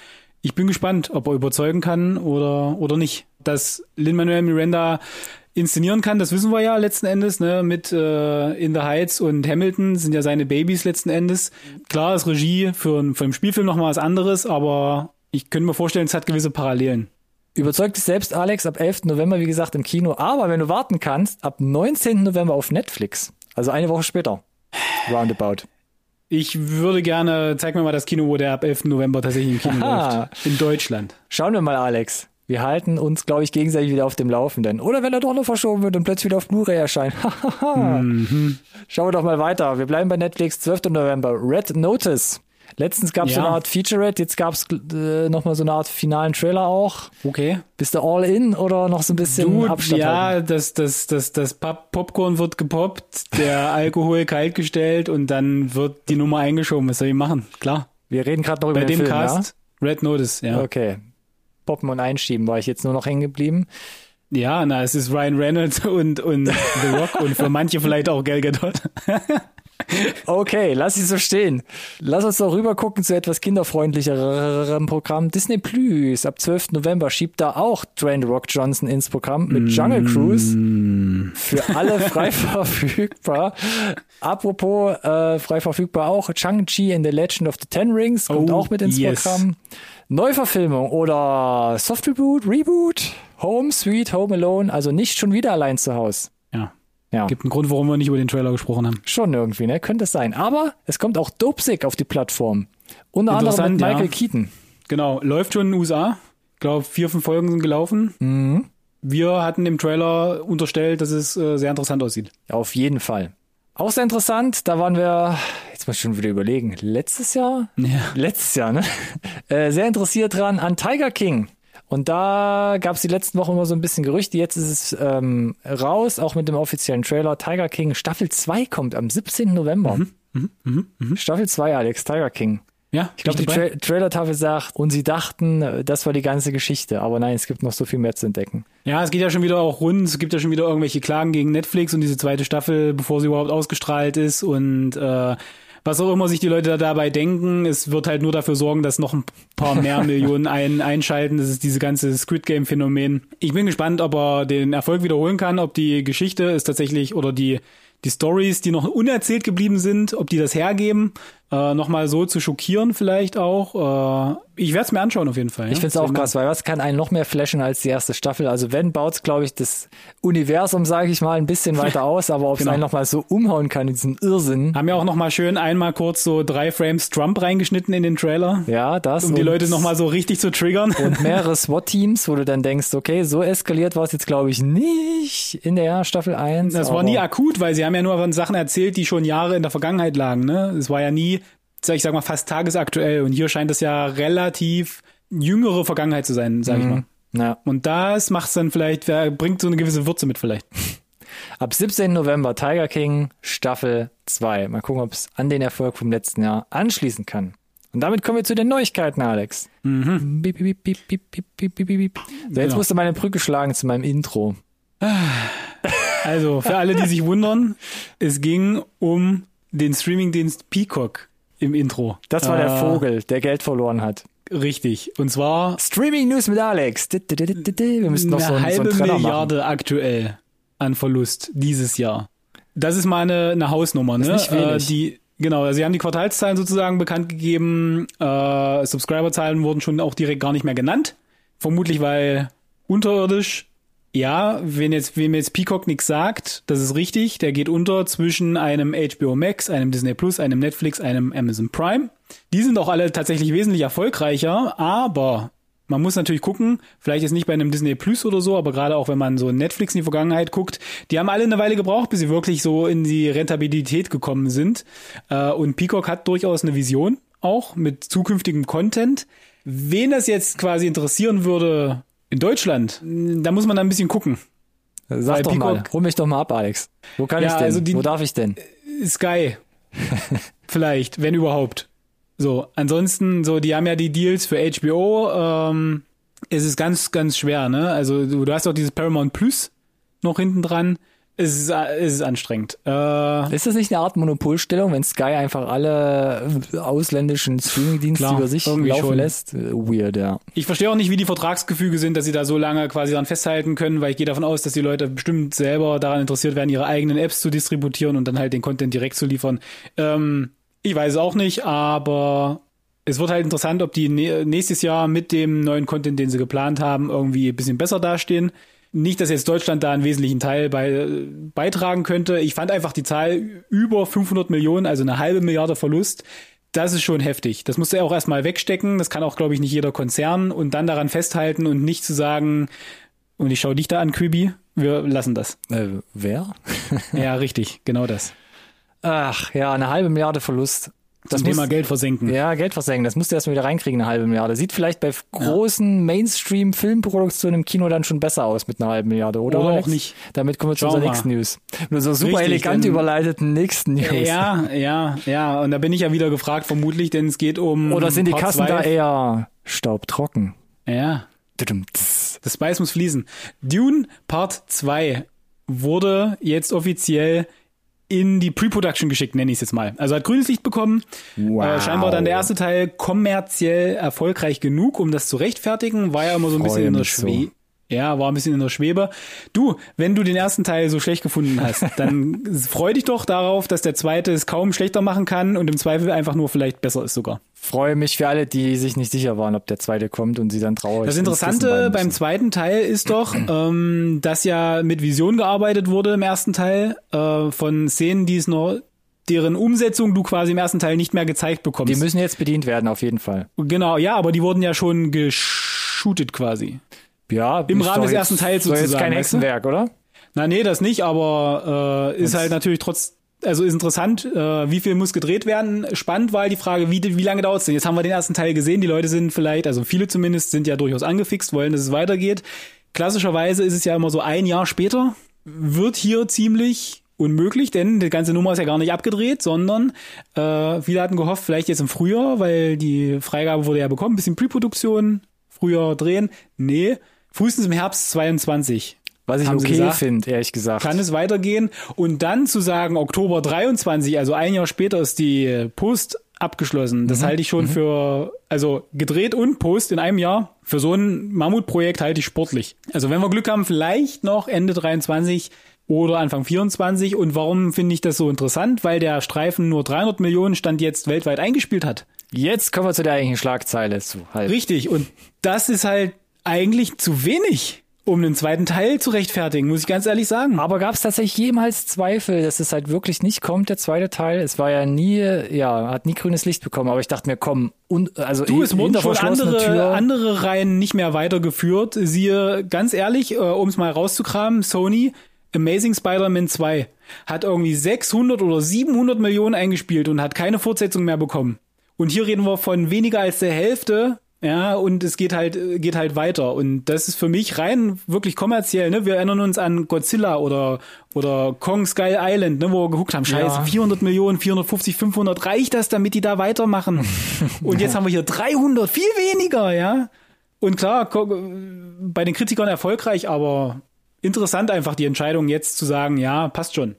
Ich bin gespannt, ob er überzeugen kann oder, oder nicht. Dass Lin-Manuel Miranda inszenieren kann, das wissen wir ja letzten Endes, ne, mit äh, In the Heights und Hamilton sind ja seine Babys letzten Endes. Klar ist Regie für, für einen Spielfilm nochmal was anderes, aber ich könnte mir vorstellen, es hat gewisse Parallelen. Überzeugt dich selbst, Alex, ab 11. November, wie gesagt, im Kino. Aber wenn du warten kannst, ab 19. November auf Netflix. Also eine Woche später. Roundabout. Ich würde gerne, zeig mir mal das Kino, wo der ab 11. November tatsächlich im Kino Aha. läuft. In Deutschland. Schauen wir mal, Alex. Wir halten uns, glaube ich, gegenseitig wieder auf dem Laufenden. Oder wenn er doch noch verschoben wird und plötzlich wieder auf Blu-ray erscheint. *laughs* Schauen wir doch mal weiter. Wir bleiben bei Netflix. 12. November. Red Notice. Letztens gab es Ja. so eine Art Featurette, jetzt gab es äh, nochmal so eine Art finalen Trailer auch. Okay. Bist du all in oder noch so ein bisschen Du, Abstand ja, halten? das, das, das, das Pop Popcorn wird gepoppt, der *laughs* Alkohol kaltgestellt und dann wird die Nummer eingeschoben. Was soll ich machen? Klar. Wir reden gerade noch über Bei den dem Film, Cast, Red Notice, ja. ja? Okay. Poppen und einschieben war ich jetzt nur noch hängen geblieben. Ja, na, es ist Ryan Reynolds *laughs* und, und The Rock und für manche vielleicht auch Gal Gadot. *laughs* Okay, lass es so stehen. Lass uns doch rüber gucken zu etwas kinderfreundlicherem Programm. Disney Plus ab 12. November schiebt da auch Dwayne Rock Johnson ins Programm mit Jungle Cruise. Für alle *laughs* frei verfügbar. Apropos äh, frei verfügbar auch Shang-Chi in The Legend of the Ten Rings kommt Oh, auch mit ins yes. Programm. Neuverfilmung oder Soft Reboot, Reboot, Home Sweet Home Alone, also nicht schon wieder allein zu Hause. Ja. Gibt einen Grund, warum wir nicht über den Trailer gesprochen haben. Schon irgendwie, ne? Könnte es sein. Aber es kommt auch Dopesick auf die Plattform. Unter anderem mit Interessant, ja. Michael Keaton. Genau, läuft schon in den USA. Ich glaube, vier, fünf Folgen sind gelaufen. Wir hatten im Trailer unterstellt, dass es äh, sehr interessant aussieht. Auf jeden Fall. Auch sehr interessant, da waren wir, jetzt muss ich schon wieder überlegen, letztes Jahr? Ja. Letztes Jahr, ne? *laughs* Äh, sehr interessiert dran an Tiger King. Und da gab es die letzten Wochen immer so ein bisschen Gerüchte. Jetzt ist es ähm, raus, auch mit dem offiziellen Trailer. Tiger King Staffel 2 kommt am 17. November. Staffel 2, Alex, Tiger King. Ja, Ich glaube, die Tra Trailer-Tafel sagt, und sie dachten, das war die ganze Geschichte. Aber nein, es gibt noch so viel mehr zu entdecken. Ja, es geht ja schon wieder auch rund. Es gibt ja schon wieder irgendwelche Klagen gegen Netflix und diese zweite Staffel, bevor sie überhaupt ausgestrahlt ist. Und äh, was auch immer sich die Leute da dabei denken, es wird halt nur dafür sorgen, dass noch ein paar mehr Millionen *laughs* ein, einschalten. Das ist diese ganze Squid Game-Phänomen. Ich bin gespannt, ob er den Erfolg wiederholen kann, ob die Geschichte ist tatsächlich oder die die Stories, die noch unerzählt geblieben sind, ob die das hergeben, äh, nochmal so zu schockieren vielleicht auch. Äh, ich werde es mir anschauen auf jeden Fall. Ich finde es auch krass, weil was kann einen noch mehr flashen als die erste Staffel? Also wenn baut's, glaube ich, das Universum, sage ich mal, ein bisschen weiter *laughs* aus, aber ob es Genau. einen noch mal so umhauen kann, diesen Irrsinn. Haben ja auch noch mal schön einmal kurz so drei Frames Trump reingeschnitten in den Trailer, Ja, das. um die Leute noch mal so richtig zu triggern. und *laughs* mehrere SWAT-Teams, wo du dann denkst, okay, so eskaliert war es jetzt, glaube ich, nicht in der Staffel 1. Das war nie akut, weil sie haben ja nur von Sachen erzählt, die schon Jahre in der Vergangenheit lagen. Ne? Es war ja nie, ich sag mal, fast tagesaktuell. Und hier scheint es ja relativ jüngere Vergangenheit zu sein, sag mhm. ich mal. Ja. Und das macht's dann vielleicht, bringt so eine gewisse Würze mit vielleicht. *laughs* Ab 17. November Tiger King Staffel 2. Mal gucken, ob es an den Erfolg vom letzten Jahr anschließen kann. Und damit kommen wir zu den Neuigkeiten, Alex. Mhm. Beep, beep, beep, so, jetzt genau. musste meine Brücke schlagen zu meinem Intro. Ah. Also, für alle, die sich wundern, es ging um den Streamingdienst Peacock im Intro. Das war der Äh, Vogel, der Geld verloren hat. Richtig. Und zwar Streaming News mit Alex. Wir müssen noch eine so einen, so halbe einen Trenner machen. Milliarde aktuell an Verlust dieses Jahr. Das ist mal eine, Hausnummer, ne? nicht wenig. Äh, die, genau, also sie haben die Quartalszahlen sozusagen bekannt gegeben. Äh, Subscriberzahlen wurden schon auch direkt gar nicht mehr genannt. Vermutlich, weil unterirdisch. Ja, wenn jetzt, wem jetzt Peacock nichts sagt, das ist richtig. Der geht unter zwischen einem HBO Max, einem Disney Plus, einem Netflix, einem Amazon Prime. Die sind auch alle tatsächlich wesentlich erfolgreicher, aber man muss natürlich gucken, vielleicht jetzt nicht bei einem Disney Plus oder so, aber gerade auch wenn man so Netflix in die Vergangenheit guckt, die haben alle eine Weile gebraucht, bis sie wirklich so in die Rentabilität gekommen sind. Äh, Und Peacock hat durchaus eine Vision, auch mit zukünftigem Content. Wen das jetzt quasi interessieren würde in Deutschland, da muss man dann ein bisschen gucken. Sag doch mal, hol mich doch mal ab, Alex. Wo kann Ja, ich denn? also die- Wo darf ich denn? Sky. *laughs* Vielleicht, wenn überhaupt. So, ansonsten, so, die haben ja die Deals für HBO. Ähm, es ist ganz, ganz schwer, ne? Also du, du hast auch dieses Paramount Plus noch hinten dran. Es ist, es ist anstrengend. Äh, Ist das nicht eine Art Monopolstellung, wenn Sky einfach alle äh, ausländischen Streamingdienste über sich laufen schon. lässt? Äh, Weird, ja. ich verstehe auch nicht, wie die Vertragsgefüge sind, dass sie da so lange quasi dran festhalten können, weil ich gehe davon aus, dass die Leute bestimmt selber daran interessiert werden, ihre eigenen Apps zu distributieren und dann halt den Content direkt zu liefern. Ähm, ich weiß es auch nicht, aber es wird halt interessant, ob die nä- nächstes Jahr mit dem neuen Content, den sie geplant haben, irgendwie ein bisschen besser dastehen. Nicht, dass jetzt Deutschland da einen wesentlichen Teil bei, beitragen könnte. Ich fand einfach die Zahl über 500 Millionen, also eine halbe Milliarde Verlust. Das ist schon heftig. Das musst du ja auch erstmal wegstecken. Das kann auch, glaube ich, nicht jeder Konzern und dann daran festhalten und nicht zu sagen, und ich schaue dich da an, Kübi, wir lassen das. Äh, wer? Ja, richtig, genau das. Ach, ja, eine halbe Milliarde Verlust. Das Thema muss- Geld versenken. Ja, Geld versenken, das musst du erstmal wieder reinkriegen, eine halbe Milliarde. Sieht vielleicht bei großen Mainstream-Filmproduktionen im Kino dann schon besser aus mit einer halben Milliarde, oder? Oder auch nicht. Damit kommen wir zu Schauen unserer wir. nächsten News. Nur so super Richtig, elegant denn- überleiteten nächsten News. Ja, ja, ja. Und da bin ich ja wieder gefragt, vermutlich, denn es geht um. Oder sind die Part Kassen zwei. da eher staubtrocken? Ja. Das Spice muss fließen. Dune Part 2 wurde jetzt offiziell in die Pre-Production geschickt, nenne ich es jetzt mal. Also hat grünes Licht bekommen. Wow. Äh, scheinbar dann der erste Teil kommerziell erfolgreich genug, um das zu rechtfertigen. War ja immer so ein Freue bisschen in der mich so. Ja, war ein bisschen in der Schwebe. Du, wenn du den ersten Teil so schlecht gefunden hast, *laughs* dann freu dich doch darauf, dass der zweite es kaum schlechter machen kann und im Zweifel einfach nur vielleicht besser ist sogar. Freue mich für alle, die sich nicht sicher waren, ob der zweite kommt und sie dann traurig Das Interessante beim zweiten Teil ist doch, *clears throat* ähm, dass ja mit Vision gearbeitet wurde im ersten Teil äh, von Szenen, die es noch deren Umsetzung du quasi im ersten Teil nicht mehr gezeigt bekommst. Die müssen jetzt bedient werden, auf jeden Fall. genau, ja, aber die wurden ja schon geshootet quasi. Ja, Im ist Rahmen des jetzt- ersten Teils sozusagen, kein weißt du? Hexenwerk, oder? Na nee, das nicht, aber äh, ist halt natürlich trotz also ist interessant, äh, wie viel muss gedreht werden. Spannend war halt die Frage, wie, wie lange dauert es denn? Jetzt haben wir den ersten Teil gesehen, die Leute sind vielleicht, also viele zumindest, sind ja durchaus angefixt, wollen, dass es weitergeht. Klassischerweise ist es ja immer so ein Jahr später, wird hier ziemlich unmöglich, denn die ganze Nummer ist ja gar nicht abgedreht, sondern äh, viele hatten gehofft, vielleicht jetzt im Frühjahr, weil die Freigabe wurde ja bekommen, bisschen Pre-Produktion, früher drehen. Nee, frühestens im Herbst 22 Was ich okay finde, ehrlich gesagt. kann es weitergehen. Und dann zu sagen, Oktober 23, also ein Jahr später ist die Post abgeschlossen. Das halte ich schon für, also gedreht und Post in einem Jahr. Für so ein Mammutprojekt halte ich sportlich. Also wenn wir Glück haben, vielleicht noch Ende 23 oder Anfang 24. Und warum finde ich das so interessant? Weil der Streifen nur 300 Millionen Stand jetzt weltweit eingespielt hat. Jetzt kommen wir zu der eigentlichen Schlagzeile zu. Halt. Richtig. Und das ist halt eigentlich zu wenig, um einen zweiten Teil zu rechtfertigen, muss ich ganz ehrlich sagen. Aber gab es tatsächlich jemals Zweifel, dass es halt wirklich nicht kommt, der zweite Teil? Es war ja nie, ja, hat nie grünes Licht bekommen, aber ich dachte mir, komm, und, also Du, es wurden schon andere, Tür. andere Reihen nicht mehr weitergeführt. Siehe, ganz ehrlich, äh, um es mal rauszukramen, Sony, Amazing Spider-Man 2 hat irgendwie 600 oder 700 Millionen eingespielt und hat keine Fortsetzung mehr bekommen. Und hier reden wir von weniger als der Hälfte. Ja, und es geht halt, geht halt weiter. Und das ist für mich rein wirklich kommerziell, ne? Wir erinnern uns an Godzilla oder, oder Kong Skull Island, ne? Wo wir geguckt haben, scheiße, Ja. 400 Millionen, 450, 500, reicht das, damit die da weitermachen? *laughs* Und jetzt haben wir hier 300, viel weniger, ja? Und klar, bei den Kritikern erfolgreich, aber interessant einfach die Entscheidung jetzt zu sagen, ja, passt schon.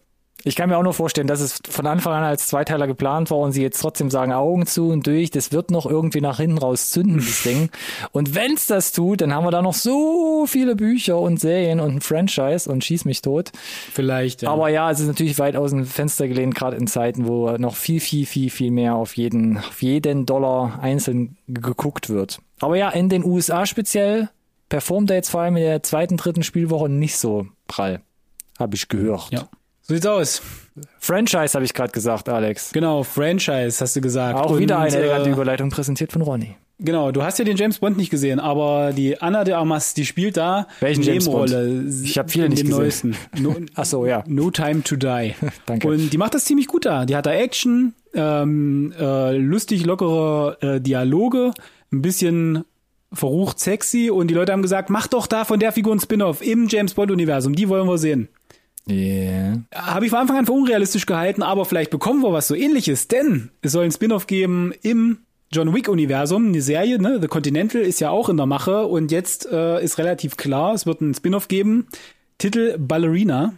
Ich kann mir auch nur vorstellen, dass es von Anfang an als Zweiteiler geplant war und sie jetzt trotzdem sagen, Augen zu und durch, das wird noch irgendwie nach hinten raus zünden, das Ding. Und wenn's das tut, dann haben wir da noch so viele Bücher und Serien und ein Franchise und schieß mich tot. Vielleicht, ja. Aber ja, es ist natürlich weit aus dem Fenster gelehnt, gerade in Zeiten, wo noch viel, viel, viel, viel mehr auf jeden, auf jeden Dollar einzeln geguckt wird. Aber ja, in den USA speziell performt er jetzt vor allem in der zweiten, dritten Spielwoche nicht so prall. Habe ich gehört. ja. So sieht's aus. Franchise habe ich gerade gesagt, Alex. Genau, Franchise, hast du gesagt. Auch Und, wieder eine elegante äh, Überleitung präsentiert von Ronny. Genau, du hast ja den James Bond nicht gesehen, aber die Anna de Armas, die spielt da Welchen James Bond? Nebenrolle. Ich hab viele nicht gesehen. Neuesten. No, *laughs* Ach so, ja. no Time to Die. *laughs* Danke. Und die macht das ziemlich gut da. Die hat da Action, ähm, äh, lustig lockere äh, Dialoge, ein bisschen verrucht sexy und die Leute haben gesagt, mach doch da von der Figur ein Spin-off im James Bond Universum, die wollen wir sehen. Yeah. Habe ich von Anfang an für unrealistisch gehalten, aber vielleicht bekommen wir was so ähnliches, denn es soll ein Spin-off geben im John Wick-Universum, eine Serie, ne? The Continental ist ja auch in der Mache und jetzt äh, ist relativ klar, es wird ein Spin-off geben. Titel Ballerina.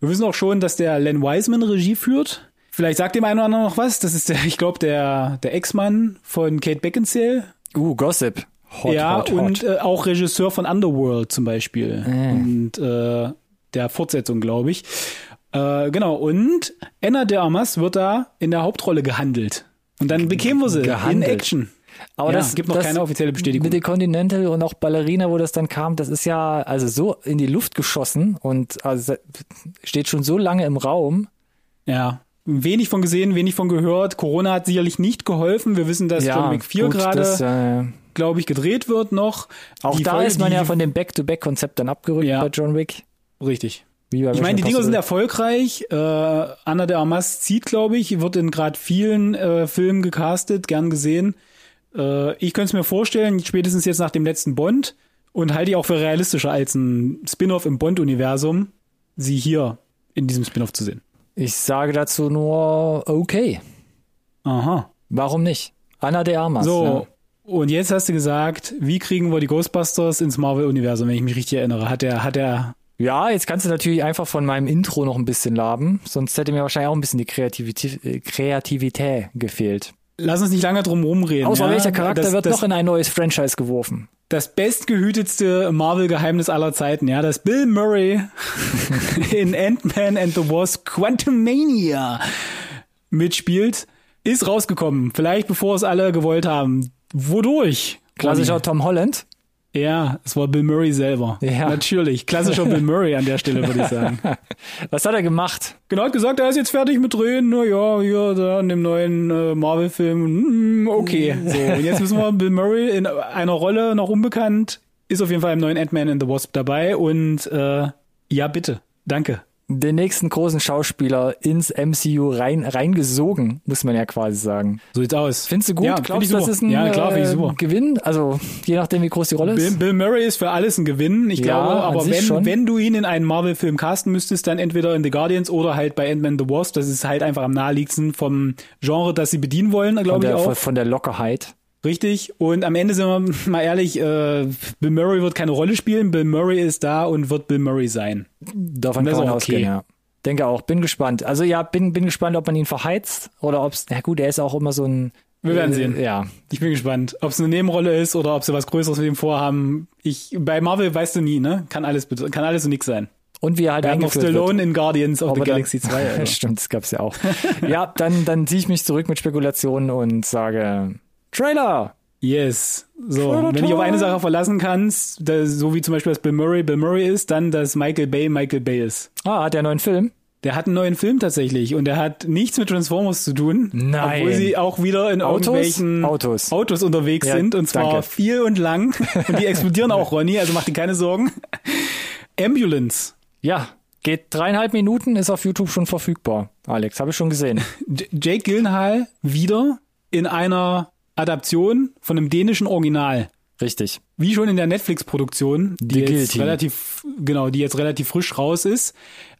Wir wissen auch schon, dass der Len Wiseman Regie führt. Vielleicht sagt dem einen oder anderen noch was. Das ist der, *laughs* ich glaube, der, der Ex-Mann von Kate Beckinsale. Uh, Gossip. Hot, ja, hot, und hot. Äh, auch Regisseur von Underworld zum Beispiel. Und äh, der Fortsetzung, glaube ich. Äh, genau, und Anna de Armas wird da in der Hauptrolle gehandelt. Und dann bekämen wir sie in Gehandelt. Action. Aber ja, das gibt noch das keine offizielle Bestätigung. Mit der Continental und auch Ballerina, wo das dann kam, das ist ja also so in die Luft geschossen und also steht schon so lange im Raum. Ja. Wenig von gesehen, wenig von gehört. Corona hat sicherlich nicht geholfen. Wir wissen, dass ja, John Wick 4 gut, das, gerade, äh, glaube ich, gedreht wird noch. auch Die da Folge, ist man ja von dem Back-to-Back-Konzept dann abgerückt Ja. bei John Wick. Richtig. Ich meine, die Dinger sind erfolgreich. Äh, Anna de Armas zieht, glaube ich, wird in gerade vielen äh, Filmen gecastet, gern gesehen. Äh, ich könnte es mir vorstellen, spätestens jetzt nach dem letzten Bond und halte ich auch für realistischer als ein Spin-off im Bond-Universum, sie hier in diesem Spin-off zu sehen. Ich sage dazu nur okay. Aha. Warum nicht? Anna de Armas. So, ne? und jetzt hast du gesagt, wie kriegen wir die Ghostbusters ins Marvel-Universum, wenn ich mich richtig erinnere? Hat er, hat er, Ja, jetzt kannst du natürlich einfach von meinem Intro noch ein bisschen laben, sonst hätte mir wahrscheinlich auch ein bisschen die Kreativität, äh, Kreativität gefehlt. lass uns nicht lange drum rumreden. Außer ja? welcher Charakter das, wird das, noch in ein neues Franchise geworfen? das bestgehütetste Marvel-Geheimnis aller Zeiten, ja, dass Bill Murray *laughs* in Ant-Man and the Wasp Quantumania mitspielt, ist rausgekommen. Vielleicht bevor es alle gewollt haben. Wodurch? Klassischer Tom Holland. Ja, es war Bill Murray selber. Ja. Natürlich. Klassischer Bill Murray an der Stelle, würde ich sagen. *laughs* Was hat er gemacht? Genau, hat gesagt, er ist jetzt fertig mit Drehen. Na ja, hier, da in dem neuen äh, Marvel-Film. Hm, okay. So, und jetzt müssen wir Bill Murray in einer Rolle noch unbekannt. Ist auf jeden Fall im neuen Ant-Man and the Wasp dabei. Und äh, ja, bitte. Danke. Den nächsten großen Schauspieler ins MCU rein, reingesogen, muss man ja quasi sagen. So sieht's aus. Findest du gut? Ja, Glaubst ich du, das ist ein Ja, klar, äh. Gewinn? Also, je nachdem, wie groß die Rolle Bill, ist. Bill Murray ist für alles ein Gewinn. Ich Ja, glaube, aber wenn, schon. wenn du ihn in einen Marvel-Film casten müsstest, dann entweder in The Guardians oder halt bei Ant-Man the Wasp. Das ist halt einfach am naheliegendsten vom Genre, das sie bedienen wollen, glaube ich auch. von der Lockerheit. Richtig. Und am Ende sind wir *laughs* mal ehrlich, äh, Bill Murray wird keine Rolle spielen. Bill Murray ist da und wird Bill Murray sein. Davon kann man auch ausgehen, okay. ja. Denke auch, bin gespannt. Also ja, bin, bin gespannt, ob man ihn verheizt oder ob es, na gut, er ist auch immer so ein. Wir werden äh, sehen. Ja. Ich bin gespannt, ob es eine Nebenrolle ist oder ob sie was Größeres mit ihm vorhaben. Ich bei Marvel weißt du nie, ne? Kann alles kann alles und nix sein. Und wie er halt eingeführt wird. Stallone in Guardians of Ob the Galaxy 2. *laughs* Also. Stimmt, das gab's ja auch. *laughs* ja, dann, dann ziehe ich mich zurück mit Spekulationen und sage, Trailer! Yes. So, Trailer wenn ich auf eine. Sache verlassen kannst, so wie zum Beispiel, dass Bill Murray Bill Murray ist, dann, dass Michael Bay Michael Bay ist. Ah, hat er einen neuen Film? Der hat einen neuen Film tatsächlich und der hat nichts mit Transformers zu tun. Nein. Obwohl sie auch wieder in Autos? irgendwelchen Autos. Autos unterwegs Ja, sind und zwar danke. viel und lang. *laughs* Und die explodieren auch, Ronny, also mach dir keine Sorgen. Ambulance. Ja, geht dreieinhalb Minuten, ist auf YouTube schon verfügbar. Alex, habe ich schon gesehen. *laughs* J Jake Gyllenhaal wieder in einer Adaption von einem dänischen Original. Richtig. Wie schon in der Netflix-Produktion, die, Die jetzt relativ, genau, die jetzt relativ frisch raus ist.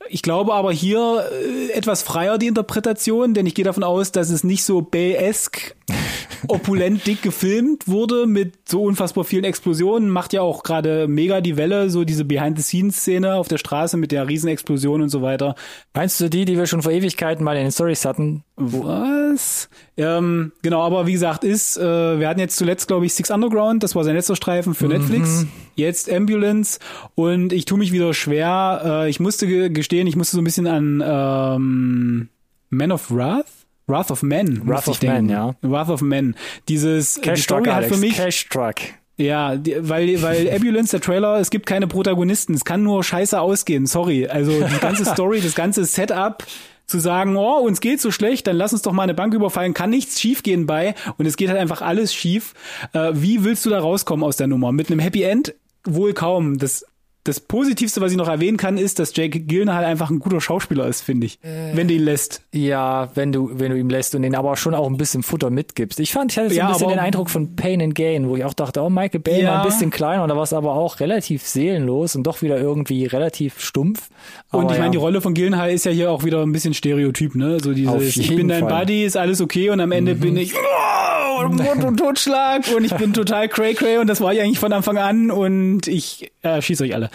Ich glaube aber hier äh, etwas freier die Interpretation, denn ich gehe davon aus, dass es nicht so Bay-esque *laughs* opulent dick gefilmt wurde mit so unfassbar vielen Explosionen. Macht ja auch gerade mega die Welle, so diese Behind-the-Scenes-Szene auf der Straße mit der Riesenexplosion und so weiter. Meinst du die, die wir schon vor Ewigkeiten mal in den Stories hatten? Was? Ähm, genau, aber wie gesagt, ist, äh, wir hatten jetzt zuletzt, glaube ich, Six Underground, das war sein letzter Streifen für Netflix. Jetzt Ambulance und ich tue mich wieder schwer. Äh, ich musste ge gestehen, ich musste so ein bisschen an ähm, Man of Wrath? Wrath of Men. Wrath of denken. Men, ja. Wrath of Men. Dieses äh, die Cash Truck, Story hat Alex. für mich Cash Truck. ja, die, weil, weil Ambulance, der Trailer, es gibt keine Protagonisten. Es kann nur scheiße ausgehen. Sorry. Also die ganze *laughs* Story, das ganze Setup, zu sagen, oh, uns geht so schlecht, dann lass uns doch mal eine Bank überfallen, kann nichts schiefgehen bei und es geht halt einfach alles schief. Äh, wie willst du da rauskommen aus der Nummer? Mit einem Happy End? Wohl kaum. Das, das Positivste, was ich noch erwähnen kann, ist, dass Jake Gyllenhaal einfach ein guter Schauspieler ist, finde ich. wenn du ihn lässt. Ja, wenn du, wenn du ihm lässt und den aber schon auch ein bisschen Futter mitgibst. Ich fand, ich hatte so Ja, ein bisschen den Eindruck von Pain and Gain, wo ich auch dachte, oh, Michael Bay Ja. war ein bisschen kleiner und da war es aber auch relativ seelenlos und doch wieder irgendwie relativ stumpf. Und Aber ich meine, ja. die Rolle von Gyllenhaal ist ja hier auch wieder ein bisschen Stereotyp, ne? So Auf dieses, ich bin dein Fall. Mhm. Buddy, ist alles okay und am Ende bin ich oh, Mord und Totschlag und ich bin *laughs* total cray cray und das war ich eigentlich von Anfang an und ich äh, schieß euch alle.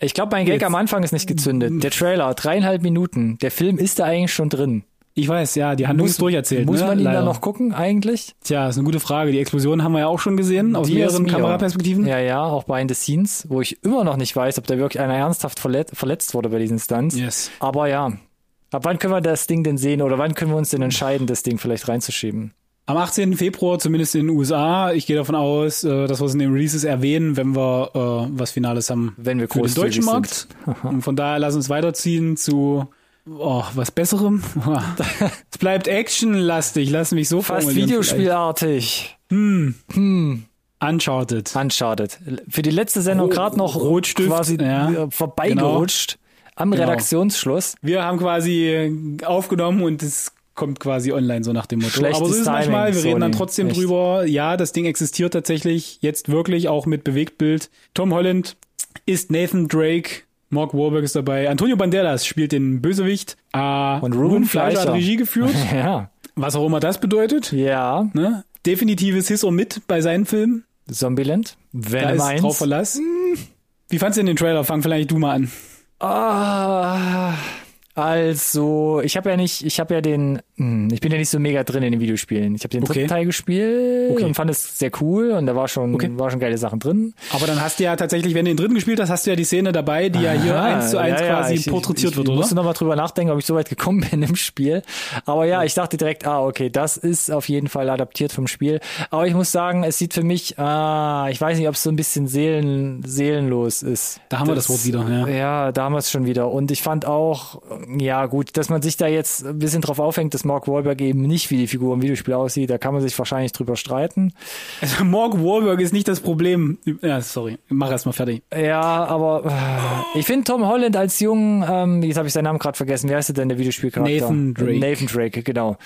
Ich glaube, mein Gag Jetzt- am Anfang ist nicht gezündet. Der Trailer, dreieinhalb Minuten. Der Film ist da eigentlich schon drin. Ich weiß, ja, die Handlung ist durcherzählt. Muss ne? man ihn Leider. dann noch gucken eigentlich? Tja, ist eine gute Frage. Die Explosion haben wir ja auch schon gesehen, aus Dios mehreren. Kameraperspektiven. Ja, ja, auch behind the scenes, wo ich immer noch nicht weiß, ob da wirklich einer ernsthaft verlet verletzt wurde bei diesen Stunts. Yes. Aber ja. Ab wann können wir das Ding denn sehen oder wann können wir uns denn entscheiden, das Ding vielleicht reinzuschieben? Am 18. Februar, zumindest in den USA. Ich gehe davon aus, äh, dass wir es in den Releases erwähnen, wenn wir äh, was Finales haben Wenn wir für den deutschen Markt. Und von daher lass uns weiterziehen zu oh, was Besserem. *laughs* es bleibt actionlastig, lass mich so Fast formulieren Videospielartig. vielleicht. Uncharted. Uncharted. Für die letzte Sendung Ro- gerade noch Rotstift, quasi ja, äh, vorbeigerutscht. am Genau. Redaktionsschluss. Wir haben quasi aufgenommen und es kommt quasi online, so nach dem Motto. Schlechtes Aber so ist es manchmal. Wir Timing, reden dann Sony. trotzdem Echt. drüber. Ja, das Ding existiert tatsächlich jetzt wirklich auch mit Bewegtbild. Tom Holland ist Nathan Drake. Mark Warburg ist dabei. Antonio Banderas spielt den Bösewicht. Äh, Und Ruben Fleischer hat. Regie geführt. *laughs* Ja. was auch immer das bedeutet. Ja. Ne? Definitives His or Mit bei seinen Filmen. Zombieland. Da Venom ist 1. drauf Verlass. Wie fandst du denn den Trailer? Fang vielleicht du mal an. Ah, also, ich habe ja nicht, ich habe ja den, ich bin ja nicht so mega drin in den Videospielen. Ich habe den Okay. dritten Teil gespielt Okay. und fand es sehr cool und da war schon, Okay. war schon geile Sachen drin. Aber dann hast du ja tatsächlich, wenn du den dritten gespielt hast, hast du ja die Szene dabei, die ja hier eins zu eins ja, quasi ich, porträtiert ich, wird, ich oder? musste noch mal drüber nachdenken, ob ich so weit gekommen bin im Spiel. Aber ja, ich dachte direkt, ah, okay, das ist auf jeden Fall adaptiert vom Spiel. Aber ich muss sagen, es sieht für mich, ah, ich weiß nicht, ob es so ein bisschen seelen, seelenlos ist. Da haben wir das Wort wieder, ja. Ja, da haben wir es schon wieder. Und ich fand auch, ja gut, dass man sich da jetzt ein bisschen drauf aufhängt, dass Mark Wahlberg eben nicht wie die Figur im Videospiel aussieht, da kann man sich wahrscheinlich drüber streiten. Also Mark Wahlberg ist nicht das Problem. Ja, sorry. Mach erst mal fertig. Ja, aber äh, ich finde Tom Holland als jungen, ähm, jetzt habe ich seinen Namen gerade vergessen, wie heißt er denn, der Videospielcharakter? Nathan Drake. Nathan Drake, genau.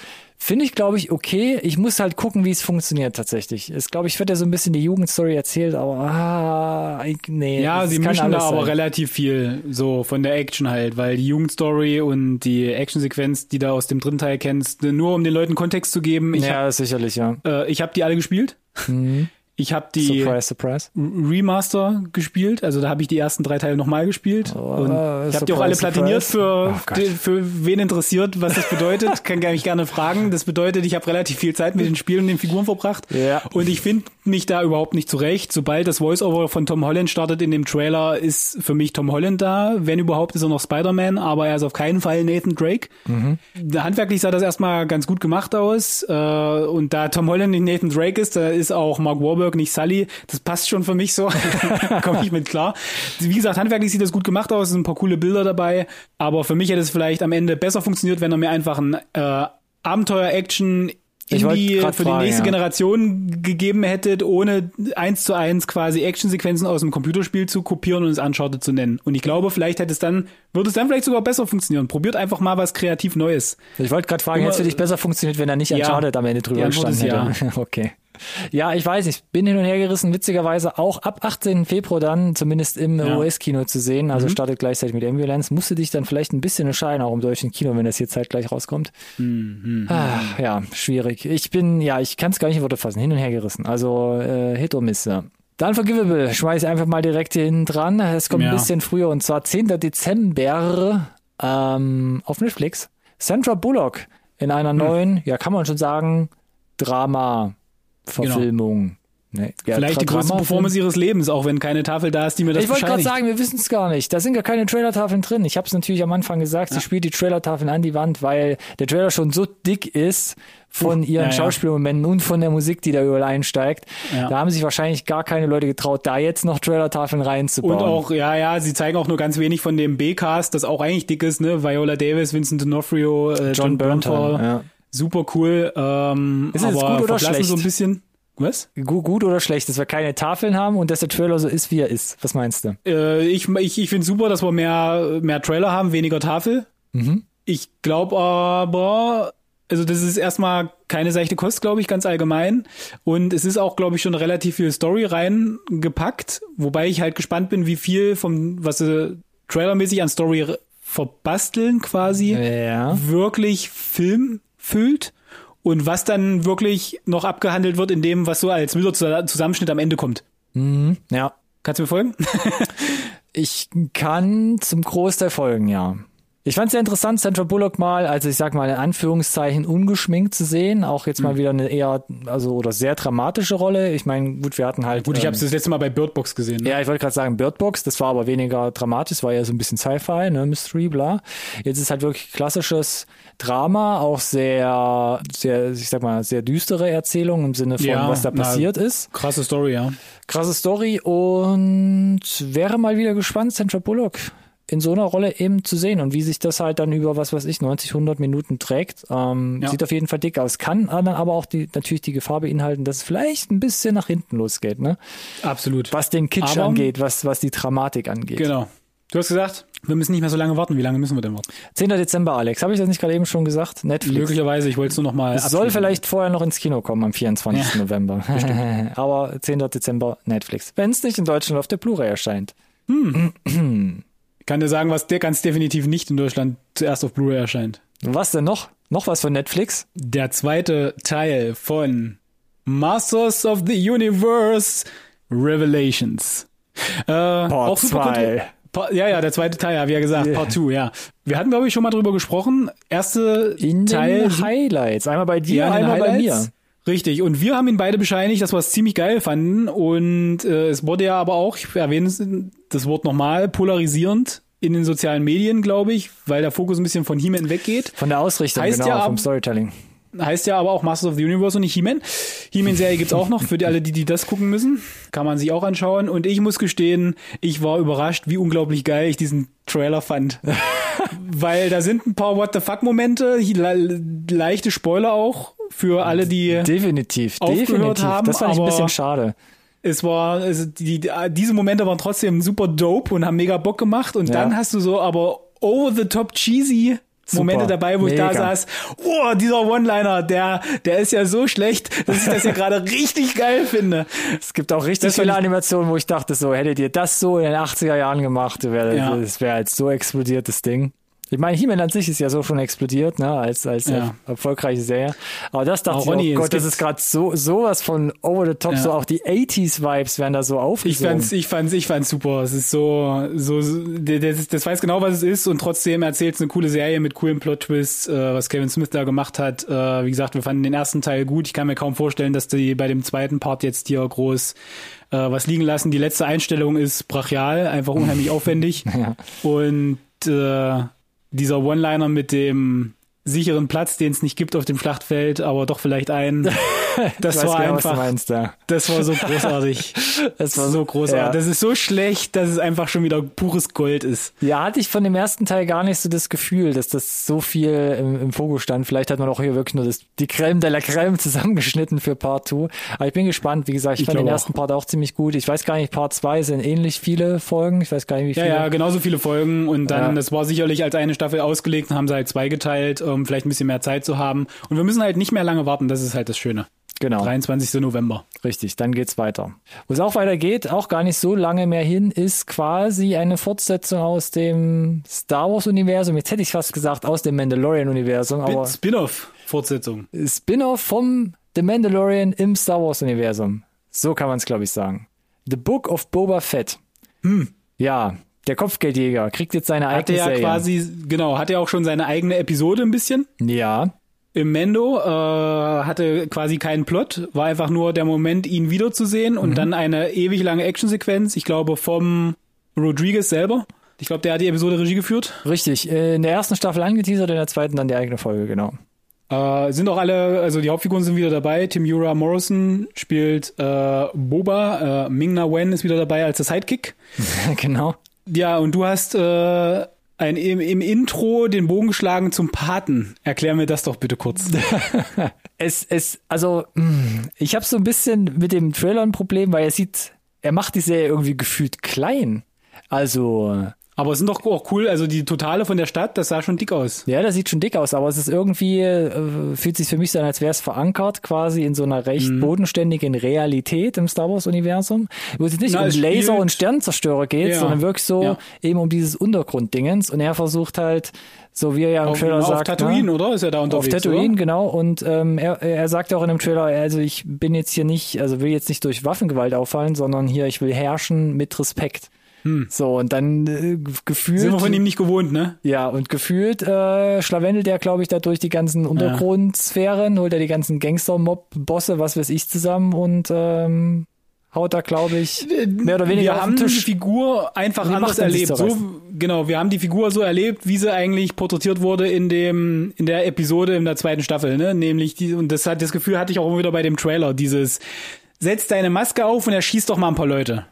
Finde ich, glaube ich, okay. Ich muss halt gucken, wie es funktioniert tatsächlich. Es glaube ich, wird ja so ein bisschen die Jugendstory erzählt, aber ah, ich, nee. Ja, sie mischen da alles aber sein. relativ viel so von der Action halt, weil die Jugendstory und die Actionsequenz, die du aus dem dritten Teil kennst, nur um den Leuten Kontext zu geben, ich Ja, sicherlich, ja. hab, äh, ich habe die alle gespielt. Ich habe die Surprise, surprise. Remaster gespielt, also da habe ich die ersten drei Teile nochmal gespielt. und ich habe die auch alle platiniert für, Oh für wen interessiert, was das bedeutet, *laughs* kann mich gerne fragen. Das bedeutet, ich habe relativ viel Zeit mit den Spielen und den Figuren verbracht. Ja. Und ich finde mich da überhaupt nicht zurecht. Sobald das Voice-Over von Tom Holland startet in dem Trailer, ist für mich Tom Holland da. Wenn überhaupt, ist er noch Spider-Man, aber er ist auf keinen Fall Nathan Drake. Mhm. Handwerklich sah das erstmal ganz gut gemacht aus. Äh, und da Tom Holland nicht Nathan Drake ist, da ist auch Mark Warburg nicht Sully. Das passt schon für mich so. *laughs* Komme ich mit klar. Wie gesagt, handwerklich sieht das gut gemacht aus, es sind ein paar coole Bilder dabei. Aber für mich hätte es vielleicht am Ende besser funktioniert, wenn er mir einfach ein äh, Abenteuer-Action Indie für die fragen, nächste ja. Generation gegeben hättet, ohne eins zu eins quasi Actionsequenzen aus dem Computerspiel zu kopieren und es Uncharted zu nennen. Und ich glaube, vielleicht hätte es dann, würde es dann vielleicht sogar besser funktionieren. Probiert einfach mal was kreativ Neues. Ich wollte gerade fragen, hätte es für dich besser funktioniert, wenn er nicht Ja. Uncharted am Ende Die drüber gestanden hätte? *laughs* Okay. Ja, ich weiß, ich bin hin und her gerissen, witzigerweise auch ab 18. Februar dann, zumindest im Ja. US-Kino zu sehen, also startet gleichzeitig mit Ambulance, musste dich dann vielleicht ein bisschen entscheiden, auch im deutschen Kino, wenn das hier zeitgleich rauskommt. Ah, ja, schwierig. Ich bin, ja, ich kann es gar nicht in Worte fassen, hin und her gerissen. Also äh, Hit or Miss, ja. Dann Forgivable, schmeiß ich einfach mal direkt hier hinten dran. Es kommt Ja. ein bisschen früher und zwar 10. Dezember ähm, auf Netflix. Sandra Bullock in einer Hm. neuen, ja, kann man schon sagen, Drama-Verfilmung. Nee, ja, vielleicht die größte Performance ihres Lebens, auch wenn keine Tafel da ist, die mir das ich wollte gerade sagen, wir wissen es gar nicht. Da sind gar keine Trailertafeln drin. Ich habe es natürlich am Anfang gesagt, sie spielt die Trailertafeln an die Wand, weil der Trailer schon so dick ist von ihren ja, ja. Schauspielmomenten und von der Musik, die da überall einsteigt. Ja. Da haben sich wahrscheinlich gar keine Leute getraut, da jetzt noch Trailertafeln reinzubauen. Und auch, ja, ja, sie zeigen auch nur ganz wenig von dem B-Cast, das auch eigentlich dick ist, ne? Viola Davis, Vincent D'Onofrio, äh, John, John Bernthal. Super cool. Ähm, Ist es aber gut oder verblassen so schlecht? ein bisschen. Was? Gut, gut oder schlecht, dass wir keine Tafeln haben und dass der Trailer so ist, wie er ist. Was meinst du? Äh, ich ich, ich finde super, dass wir mehr, mehr Trailer haben, weniger Tafel. Mhm. Ich glaube aber, also das ist erstmal keine seichte Kost, glaube ich, ganz allgemein. Und es ist auch, glaube ich, schon relativ viel Story reingepackt, wobei ich halt gespannt bin, wie viel vom, was sie trailermäßig an Story verbasteln quasi, Ja. wirklich Film füllt. Und was dann wirklich noch abgehandelt wird in dem, was so als wilder Zusammenschnitt am Ende kommt. Ja. Kannst du mir folgen? *laughs* Ich kann zum Großteil folgen, ja. Ich fand es sehr interessant, Sandra Bullock mal, also ich sag mal in Anführungszeichen ungeschminkt zu sehen, auch jetzt mal wieder eine eher, also oder sehr dramatische Rolle. Ich meine, gut, wir hatten halt. Gut, ich ähm, habe es das letzte Mal bei Bird Box gesehen. Ne? Ja, ich wollte gerade sagen Bird Box, das war aber weniger dramatisch, war ja so ein bisschen Sci-Fi, ne, Mystery, bla. Jetzt ist halt wirklich klassisches Drama, auch sehr, sehr, ich sag mal, sehr düstere Erzählung im Sinne von, Ja, was da na, passiert ist. Krasse Story, ja. Krasse Story und wäre mal wieder gespannt, Sandra Bullock in so einer Rolle eben zu sehen und wie sich das halt dann über, was weiß ich, 90, 100 Minuten trägt. Ähm, Ja. Sieht auf jeden Fall dick aus. Kann dann aber auch die, natürlich die Gefahr beinhalten, dass es vielleicht ein bisschen nach hinten losgeht, ne? Absolut. Was den Kitsch Aber- angeht, was, was die Dramatik angeht. Genau. Du hast gesagt, wir müssen nicht mehr so lange warten. Wie lange müssen wir denn warten? 10. Dezember, Alex. Habe ich das nicht gerade eben schon gesagt? Netflix. Möglicherweise, ich wollte es nur noch mal. Es soll vielleicht vorher noch ins Kino kommen am 24. Ja, November. *laughs* *laughs* Aber 10. Dezember Netflix. Wenn es nicht in Deutschland auf der Blu-ray erscheint. Ich *clears throat* kann dir sagen, was der ganz definitiv nicht in Deutschland zuerst auf Blu-ray erscheint. Was denn noch? Noch was von Netflix? Der zweite Teil von Masters of the Universe Revelations. Äh, Part super zwei. kontro- Pa- Ja, ja, der zweite Teil, ja, wie ja gesagt, Yeah. Part 2, ja. Wir hatten, glaube ich, schon mal drüber gesprochen. Erste In Teil den Highlights. Einmal bei dir, Ja, einmal bei mir. Richtig, und wir haben ihn beide bescheinigt, dass wir es ziemlich geil fanden. Und äh, es wurde ja aber auch, ich erwähne es, das Wort nochmal, polarisierend in den sozialen Medien, glaube ich, weil der Fokus ein bisschen von He-Man weggeht. Von der Ausrichtung, Heißt genau, ja, vom Storytelling. Heißt ja aber auch Masters of the Universe und nicht He-Man. He-Man-Serie gibt's auch noch, für die alle, die, die das gucken müssen. Kann man sich auch anschauen. Und ich muss gestehen, ich war überrascht, wie unglaublich geil ich diesen Trailer fand. *laughs* Weil da sind ein paar What the fuck-Momente, le leichte Spoiler auch für alle, die Definitiv, definitiv. haben, das fand ich ein bisschen schade. es war, also die, die, diese Momente waren trotzdem super dope und haben mega Bock gemacht. Und Ja. dann hast du so aber over the top cheesy Super. Momente dabei, wo ich da Mega. saß, oh, dieser One-Liner, der, der ist ja so schlecht, dass ich das ja gerade *laughs* richtig geil finde. Es gibt auch richtig Das viele Animationen, wo ich dachte, so hättet ihr das so in den 80er Jahren gemacht, wäre Ja. das wäre als so explodiertes Ding. Ich meine, He-Man an sich ist ja so schon explodiert, ne, als, als Ja. er- erfolgreiche Serie. Aber das dachte Aber ich, Ronny, oh Gott, das ist gerade so, sowas von over the top, Ja. so auch die 80s-Vibes werden da so Ich aufgesogen. fand's, ich fand's, ich fand's super. Es ist so, so, so das, das weiß genau, was es ist und trotzdem erzählt's eine coole Serie mit coolen Plot-Twists, äh, was Kevin Smith da gemacht hat. Äh, wie gesagt, wir fanden den ersten Teil gut. Ich kann mir kaum vorstellen, dass die bei dem zweiten Part jetzt hier groß äh, was liegen lassen. Die letzte Einstellung ist brachial, einfach unheimlich *laughs* aufwendig. Ja. Und äh, dieser One-Liner mit dem sicheren Platz, den es nicht gibt auf dem Schlachtfeld, aber doch vielleicht einen. *laughs* *laughs* Das war genau, einfach, meinst, ja. das war so *laughs* großartig. Das war so großartig. Ja. Das ist so schlecht, dass es einfach schon wieder pures Gold ist. Ja, hatte ich von dem ersten Teil gar nicht so das Gefühl, dass das so viel im, im Fokus stand. Vielleicht hat man auch hier wirklich nur das, die Creme de la Creme *laughs* zusammengeschnitten für Part 2. Aber ich bin gespannt. Wie gesagt, ich, Ich fand den ersten Part auch ziemlich gut. Ich weiß gar nicht, Part 2 sind ähnlich viele Folgen. Ich weiß gar nicht, wie Ja, viele. ja, genauso viele Folgen und dann, Ja. das war sicherlich als eine Staffel ausgelegt und haben sie halt zwei geteilt, um vielleicht ein bisschen mehr Zeit zu haben. Und wir müssen halt nicht mehr lange warten, das ist halt das Schöne. Genau, 23. November. richtig. Dann geht's weiter. Wo es auch weitergeht, auch gar nicht so lange mehr hin, ist quasi eine Fortsetzung aus dem Star Wars Universum. Jetzt hätte ich fast gesagt aus dem Mandalorian Universum, aber Spin-off-Fortsetzung. Spin-off vom The Mandalorian im Star Wars Universum. So kann man es, glaube ich, sagen. The Book of Boba Fett. Hm. Ja, der Kopfgeldjäger kriegt jetzt seine eigene ja Serie. quasi, genau, hatte ja auch schon seine eigene Episode ein bisschen. ja, Im Mendo äh, hatte quasi keinen Plot, war einfach nur der Moment, ihn wiederzusehen Mhm. und dann eine ewig lange Actionsequenz, ich glaube vom Rodriguez selber. Ich glaube, der hat die Episode Regie geführt. richtig. Äh, In der ersten Staffel angeteasert, in der zweiten dann die eigene Folge, genau. Äh, sind auch alle, also die Hauptfiguren sind wieder dabei. Timura Morrison spielt äh, Boba, äh, Ming-Na Wen ist wieder dabei als der Sidekick. *laughs* genau. Ja, und du hast äh, ein, im, im Intro den Bogen geschlagen zum Paten. Erklär mir das doch bitte kurz. *laughs* Es, es, also, mh, ich habe so ein bisschen mit dem Trailer ein Problem, weil er sieht, er macht die Serie irgendwie gefühlt klein. Also, Aber es sind doch auch cool, also die Totale von der Stadt, das sah schon dick aus. Ja, das sieht schon dick aus, aber es ist irgendwie, äh, fühlt sich für mich so an, als wäre es verankert quasi in so einer recht Mhm. bodenständigen Realität im Star Wars-Universum, wo es jetzt nicht Na, um Laser und Sternzerstörer geht, Ja. sondern wirklich so Ja. eben um dieses Untergrunddingens und er versucht halt, so wie er ja im Auf, Trailer auf sagt, Tatooine, ne? oder? Ist er da auf unterwegs? Tatooine, oder? genau. Und ähm, er, er sagt auch in dem Trailer, also ich bin jetzt hier nicht, also will jetzt nicht durch Waffengewalt auffallen, sondern hier, ich will herrschen mit Respekt. So, und dann äh, gefühlt. Hm. Sind wir von ihm nicht gewohnt, ne? Ja, und gefühlt äh, schlawendelt er, glaube ich, da durch die ganzen Untergrundsphären, holt er die ganzen Gangster-Mob-Bosse, was weiß ich, zusammen und ähm, haut da, glaube ich, mehr oder weniger wir haben die. Figur einfach die anders erlebt. So, genau, wir haben die Figur so erlebt, wie sie eigentlich porträtiert wurde in dem in der Episode in der zweiten Staffel, ne? Nämlich die und das hat das Gefühl hatte ich auch immer wieder bei dem Trailer, dieses setz deine Maske auf und er schießt doch mal ein paar Leute.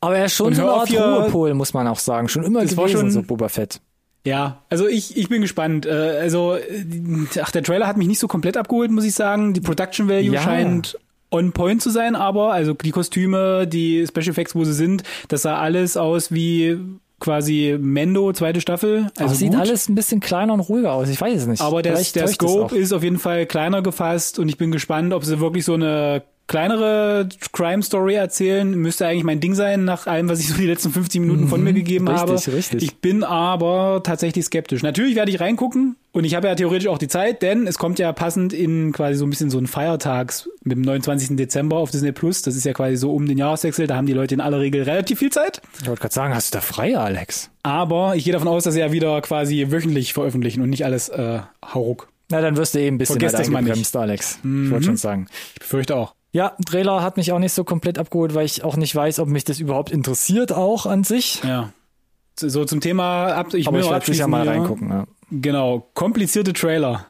Aber er ist schon Und so eine Art Ruhepol, muss man auch sagen. Schon immer Das war gewesen, schon- so Boba Fett. Ja, also ich, ich bin gespannt. Äh, Also, ach, der Trailer hat mich nicht so komplett abgeholt, muss ich sagen. Die Production Value Ja. scheint on point zu sein, aber also die Kostüme, die Special Effects, wo sie sind, das sah alles aus wie quasi Mendo, zweite Staffel. Also sieht alles ein bisschen kleiner und ruhiger aus. Ich weiß es nicht. Aber der, der Scope ist auf jeden Fall kleiner gefasst und ich bin gespannt, ob sie wirklich so eine kleinere Crime Story erzählen. Müsste eigentlich mein Ding sein, nach allem, was ich so die letzten 50 Minuten von mir gegeben Mhm. richtig, habe. richtig. Ich bin aber tatsächlich skeptisch. Natürlich werde ich reingucken und ich habe ja theoretisch auch die Zeit, denn es kommt ja passend in quasi so ein bisschen so ein Feiertags mit dem 29. Dezember auf Disney Plus. Das ist ja quasi so um den Jahreswechsel. Da haben die Leute in aller Regel relativ viel Zeit. Ich wollte gerade sagen, hast du da frei, Alex? Aber ich gehe davon aus, dass sie ja wieder quasi wöchentlich veröffentlichen und nicht alles äh, hauruck. Na, dann wirst du eben ein bisschen Vergesst das mal nicht. Mhm. Alex. Ich wollte schon sagen. Ich befürchte auch. Ja, Trailer hat mich auch nicht so komplett abgeholt, weil ich auch nicht weiß, ob mich das überhaupt interessiert auch an sich. Ja. So zum Thema ab. Ich Aber will ich werde sicher mal reingucken. Ja. Genau. Komplizierte Trailer.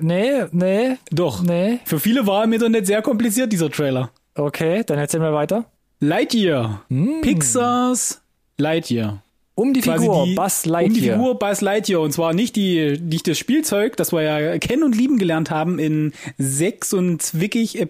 Nee, nee, Doch. nee. Für viele war im Internet sehr kompliziert, dieser Trailer. Okay, dann erzähl mal weiter. Lightyear. Hm. Pixars Lightyear. Um die Figur die, Buzz Um die Lightyear. Figur Buzz Lightyear. Und zwar nicht die, nicht das Spielzeug, das wir ja kennen und lieben gelernt haben in sechs und zwickig äh,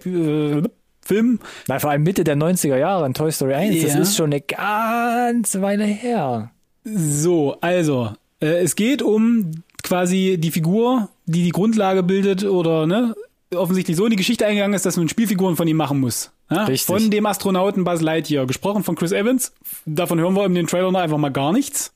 Filmen. Na, vor allem Mitte der 90er Jahre in Toy Story 1. Das Ja. ist schon eine ganze Weile her. So, also, äh, es geht um quasi die Figur, die die Grundlage bildet oder ne, offensichtlich so in die Geschichte eingegangen ist, dass man Spielfiguren von ihm machen muss. Ja? Richtig. Von dem Astronauten Buzz Lightyear, gesprochen von Chris Evans. Davon hören wir in den Trailer noch einfach mal gar nichts.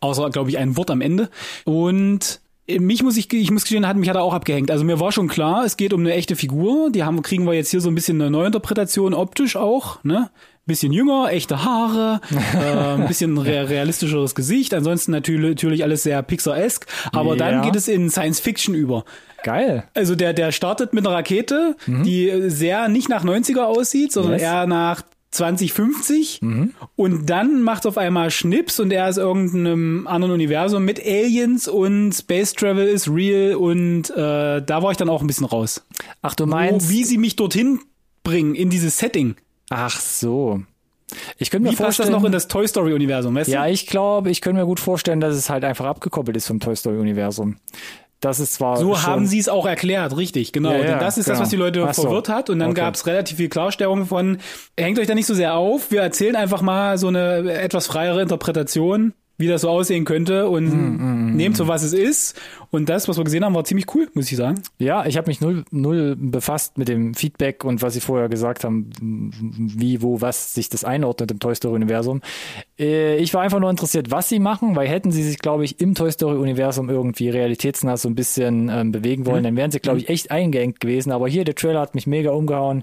Außer, glaube ich, ein Wort am Ende. Und äh, mich muss ich, ich muss gestehen, hat mich hat er auch abgehängt. Also mir war schon klar, es geht um eine echte Figur. Die haben, kriegen wir jetzt hier so ein bisschen eine Neuinterpretation, optisch auch, ne? Bisschen jünger, echte Haare, *laughs* äh, ein bisschen re realistischeres Gesicht. Ansonsten natürlich, natürlich alles sehr Pixar-esque. Aber dann Ja. geht es in Science Fiction über. Geil. Also der, der startet mit einer Rakete, die sehr nicht nach 90er aussieht, sondern Yes. eher nach 2050 und dann macht auf einmal Schnips und er ist irgendeinem anderen Universum mit Aliens und Space Travel ist real und äh, da war ich dann auch ein bisschen raus. Ach, du Wo, meinst. wie sie mich dorthin bringen in dieses Setting. Ach so. Ich könnte mir Wie passt das vorstellen. noch in das Toy Story Universum, weißt ja, du? ich glaube, ich könnte mir gut vorstellen, dass es halt einfach abgekoppelt ist vom Toy Story Universum. Das ist zwar So haben sie es auch erklärt, richtig, genau. Ja, ja, Denn das ist das, genau. was die Leute Ach so. verwirrt hat. Und dann Okay. gab es relativ viel Klarstellung von, hängt euch da nicht so sehr auf, wir erzählen einfach mal so eine etwas freiere Interpretation, wie das so aussehen könnte und Hm, nehmt so, was es ist. Und das, was wir gesehen haben, war ziemlich cool, muss ich sagen. Ja, ich habe mich null, null befasst mit dem Feedback und was sie vorher gesagt haben, wie, wo, was sich das einordnet im Toy Story Universum. Äh, Ich war einfach nur interessiert, was sie machen, weil hätten sie sich, glaube ich, im Toy Story Universum irgendwie realitätsnah so ein bisschen ähm, bewegen wollen, dann wären sie, glaube ich, echt eingeengt gewesen. Aber hier, der Trailer hat mich mega umgehauen.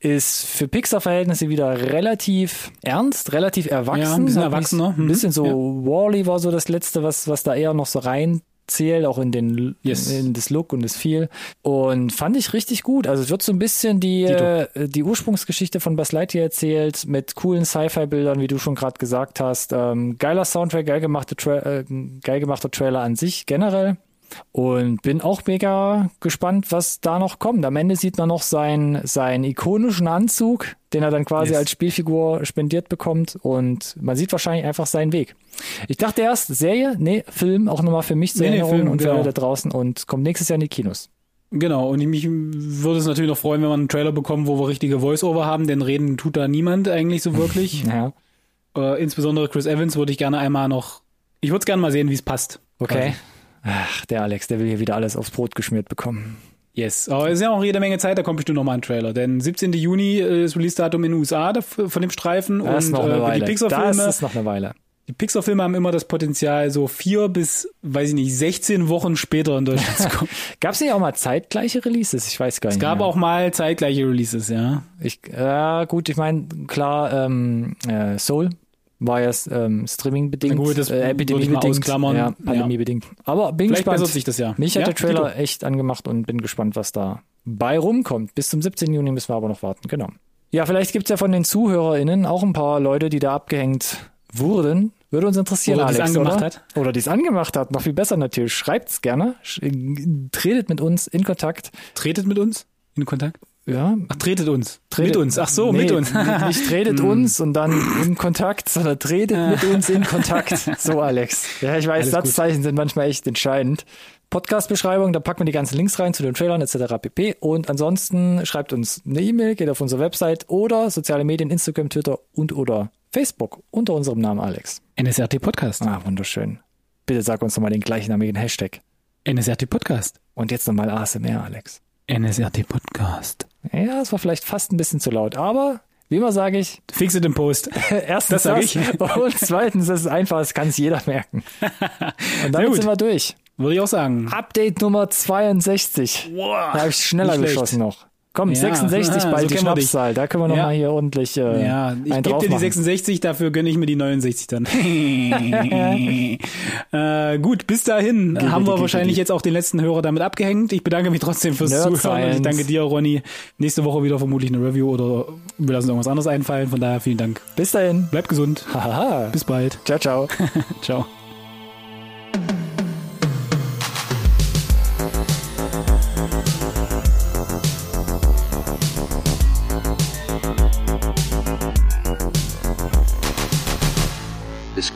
Ist für Pixar-Verhältnisse wieder relativ ernst, relativ erwachsen. Ja, ein bisschen erwachsener. Ein Mhm. bisschen so, Ja. Wally war so das letzte, was, was da eher noch so rein zählt, auch in den Yes. in das Look und das Feel und fand ich richtig gut. Also es wird so ein bisschen die äh, die Ursprungsgeschichte von Buzz Lightyear erzählt mit coolen Sci-Fi-Bildern, wie du schon gerade gesagt hast. Ähm, geiler Soundtrack, geil gemachte Tra äh, geil gemachter Trailer an sich generell. Und bin auch mega gespannt, was da noch kommt. Am Ende sieht man noch seinen, seinen ikonischen Anzug, den er dann quasi Yes. als Spielfigur spendiert bekommt. Und man sieht wahrscheinlich einfach seinen Weg. Ich dachte erst, Serie, nee, Film, auch nochmal für mich zur Nee, nee, Erinnerung Film, und für genau. alle da draußen und kommt nächstes Jahr in die Kinos. Genau, und ich mich würde es natürlich noch freuen, wenn wir einen Trailer bekommen, wo wir richtige Voice-Over haben, denn reden tut da niemand eigentlich so wirklich. *laughs* Ja. äh, insbesondere Chris Evans würde ich gerne einmal noch, ich würde es gerne mal sehen, wie es passt. Okay. Ach, der Alex, der will hier wieder alles aufs Brot geschmiert bekommen. Yes, aber es ist ja auch jede Menge Zeit, da kommt bestimmt noch mal ein Trailer. Denn 17. Juni äh, ist Release-Datum in den USA von dem Streifen Das und noch eine äh, die Weile. Das Pixar-Filme ist noch eine Weile. die Pixar-Filme haben immer das Potenzial, so vier bis, weiß ich nicht, 16 Wochen später in Deutschland zu kommen. *laughs* Gab es nicht auch mal zeitgleiche Releases? Ich weiß gar nicht. Es gab mehr. auch mal zeitgleiche Releases, ja. Ich, ja, gut, ich meine, klar, ähm, äh, Soul war ja ähm, Streaming-bedingt, äh, Epidemie-bedingt, ja, Ja. Pandemie-bedingt. Aber bin Vielleicht gespannt. sich das ja. Mich hat Ja, der Trailer echt angemacht und bin gespannt, was da bei rumkommt. Bis zum 17. Juni müssen wir aber noch warten, genau. Ja, vielleicht gibt's ja von den ZuhörerInnen auch ein paar Leute, die da abgehängt wurden. Würde uns interessieren, Oder die's Alex, angemacht oder? hat. Oder die es angemacht hat. Noch viel besser natürlich. Schreibt's gerne. Tretet mit uns in Kontakt. Tretet mit uns in Kontakt? Ja, Ach, tretet uns. Tretet- mit uns. Ach so, nee, mit uns. nicht- tretet *laughs* uns und dann in Kontakt, sondern tretet mit uns in Kontakt. So, Alex. Ja, ich weiß, Alles gut. Satzzeichen sind manchmal echt entscheidend. Podcast-Beschreibung, da packen wir die ganzen Links rein zu den Trailern etc. pp. Und ansonsten schreibt uns eine E-Mail, geht auf unsere Website oder soziale Medien, Instagram, Twitter und oder Facebook unter unserem Namen Alex. NSRT Podcast. Ah, wunderschön. Bitte sag uns nochmal den gleichnamigen Hashtag. NSRT Podcast. Und jetzt nochmal ASMR, Alex. NSRT Podcast. Ja, es war vielleicht fast ein bisschen zu laut, aber wie immer sage ich, Fix it im Post. *laughs* erstens Das sag ich. und *laughs* zweitens, das ist einfach, das kann es jeder merken. Und damit sind wir durch. Würde ich auch sagen. Update Nummer 62. Wow. Da habe ich schneller geschossen noch. Komm, Ja. 66 Ah, *laughs* bald so die. Schnapszahl. Da können wir noch Ja. mal hier ordentlich äh, Ja, ich einen gebe drauf dir die machen. 66, dafür gönne ich mir die 69 dann. *laughs* *laughs* äh, gut, bis dahin haben wir gigi, wahrscheinlich gigi. jetzt auch den letzten Hörer damit abgehängt. Ich bedanke mich trotzdem fürs Nerd Zuhören und ich Science. danke dir, Ronny. Nächste Woche wieder vermutlich eine Review oder wir lassen uns irgendwas anderes einfallen. Von daher vielen Dank. Bis dahin. Bleibt gesund. Bis bald. Ciao, ciao. Ciao.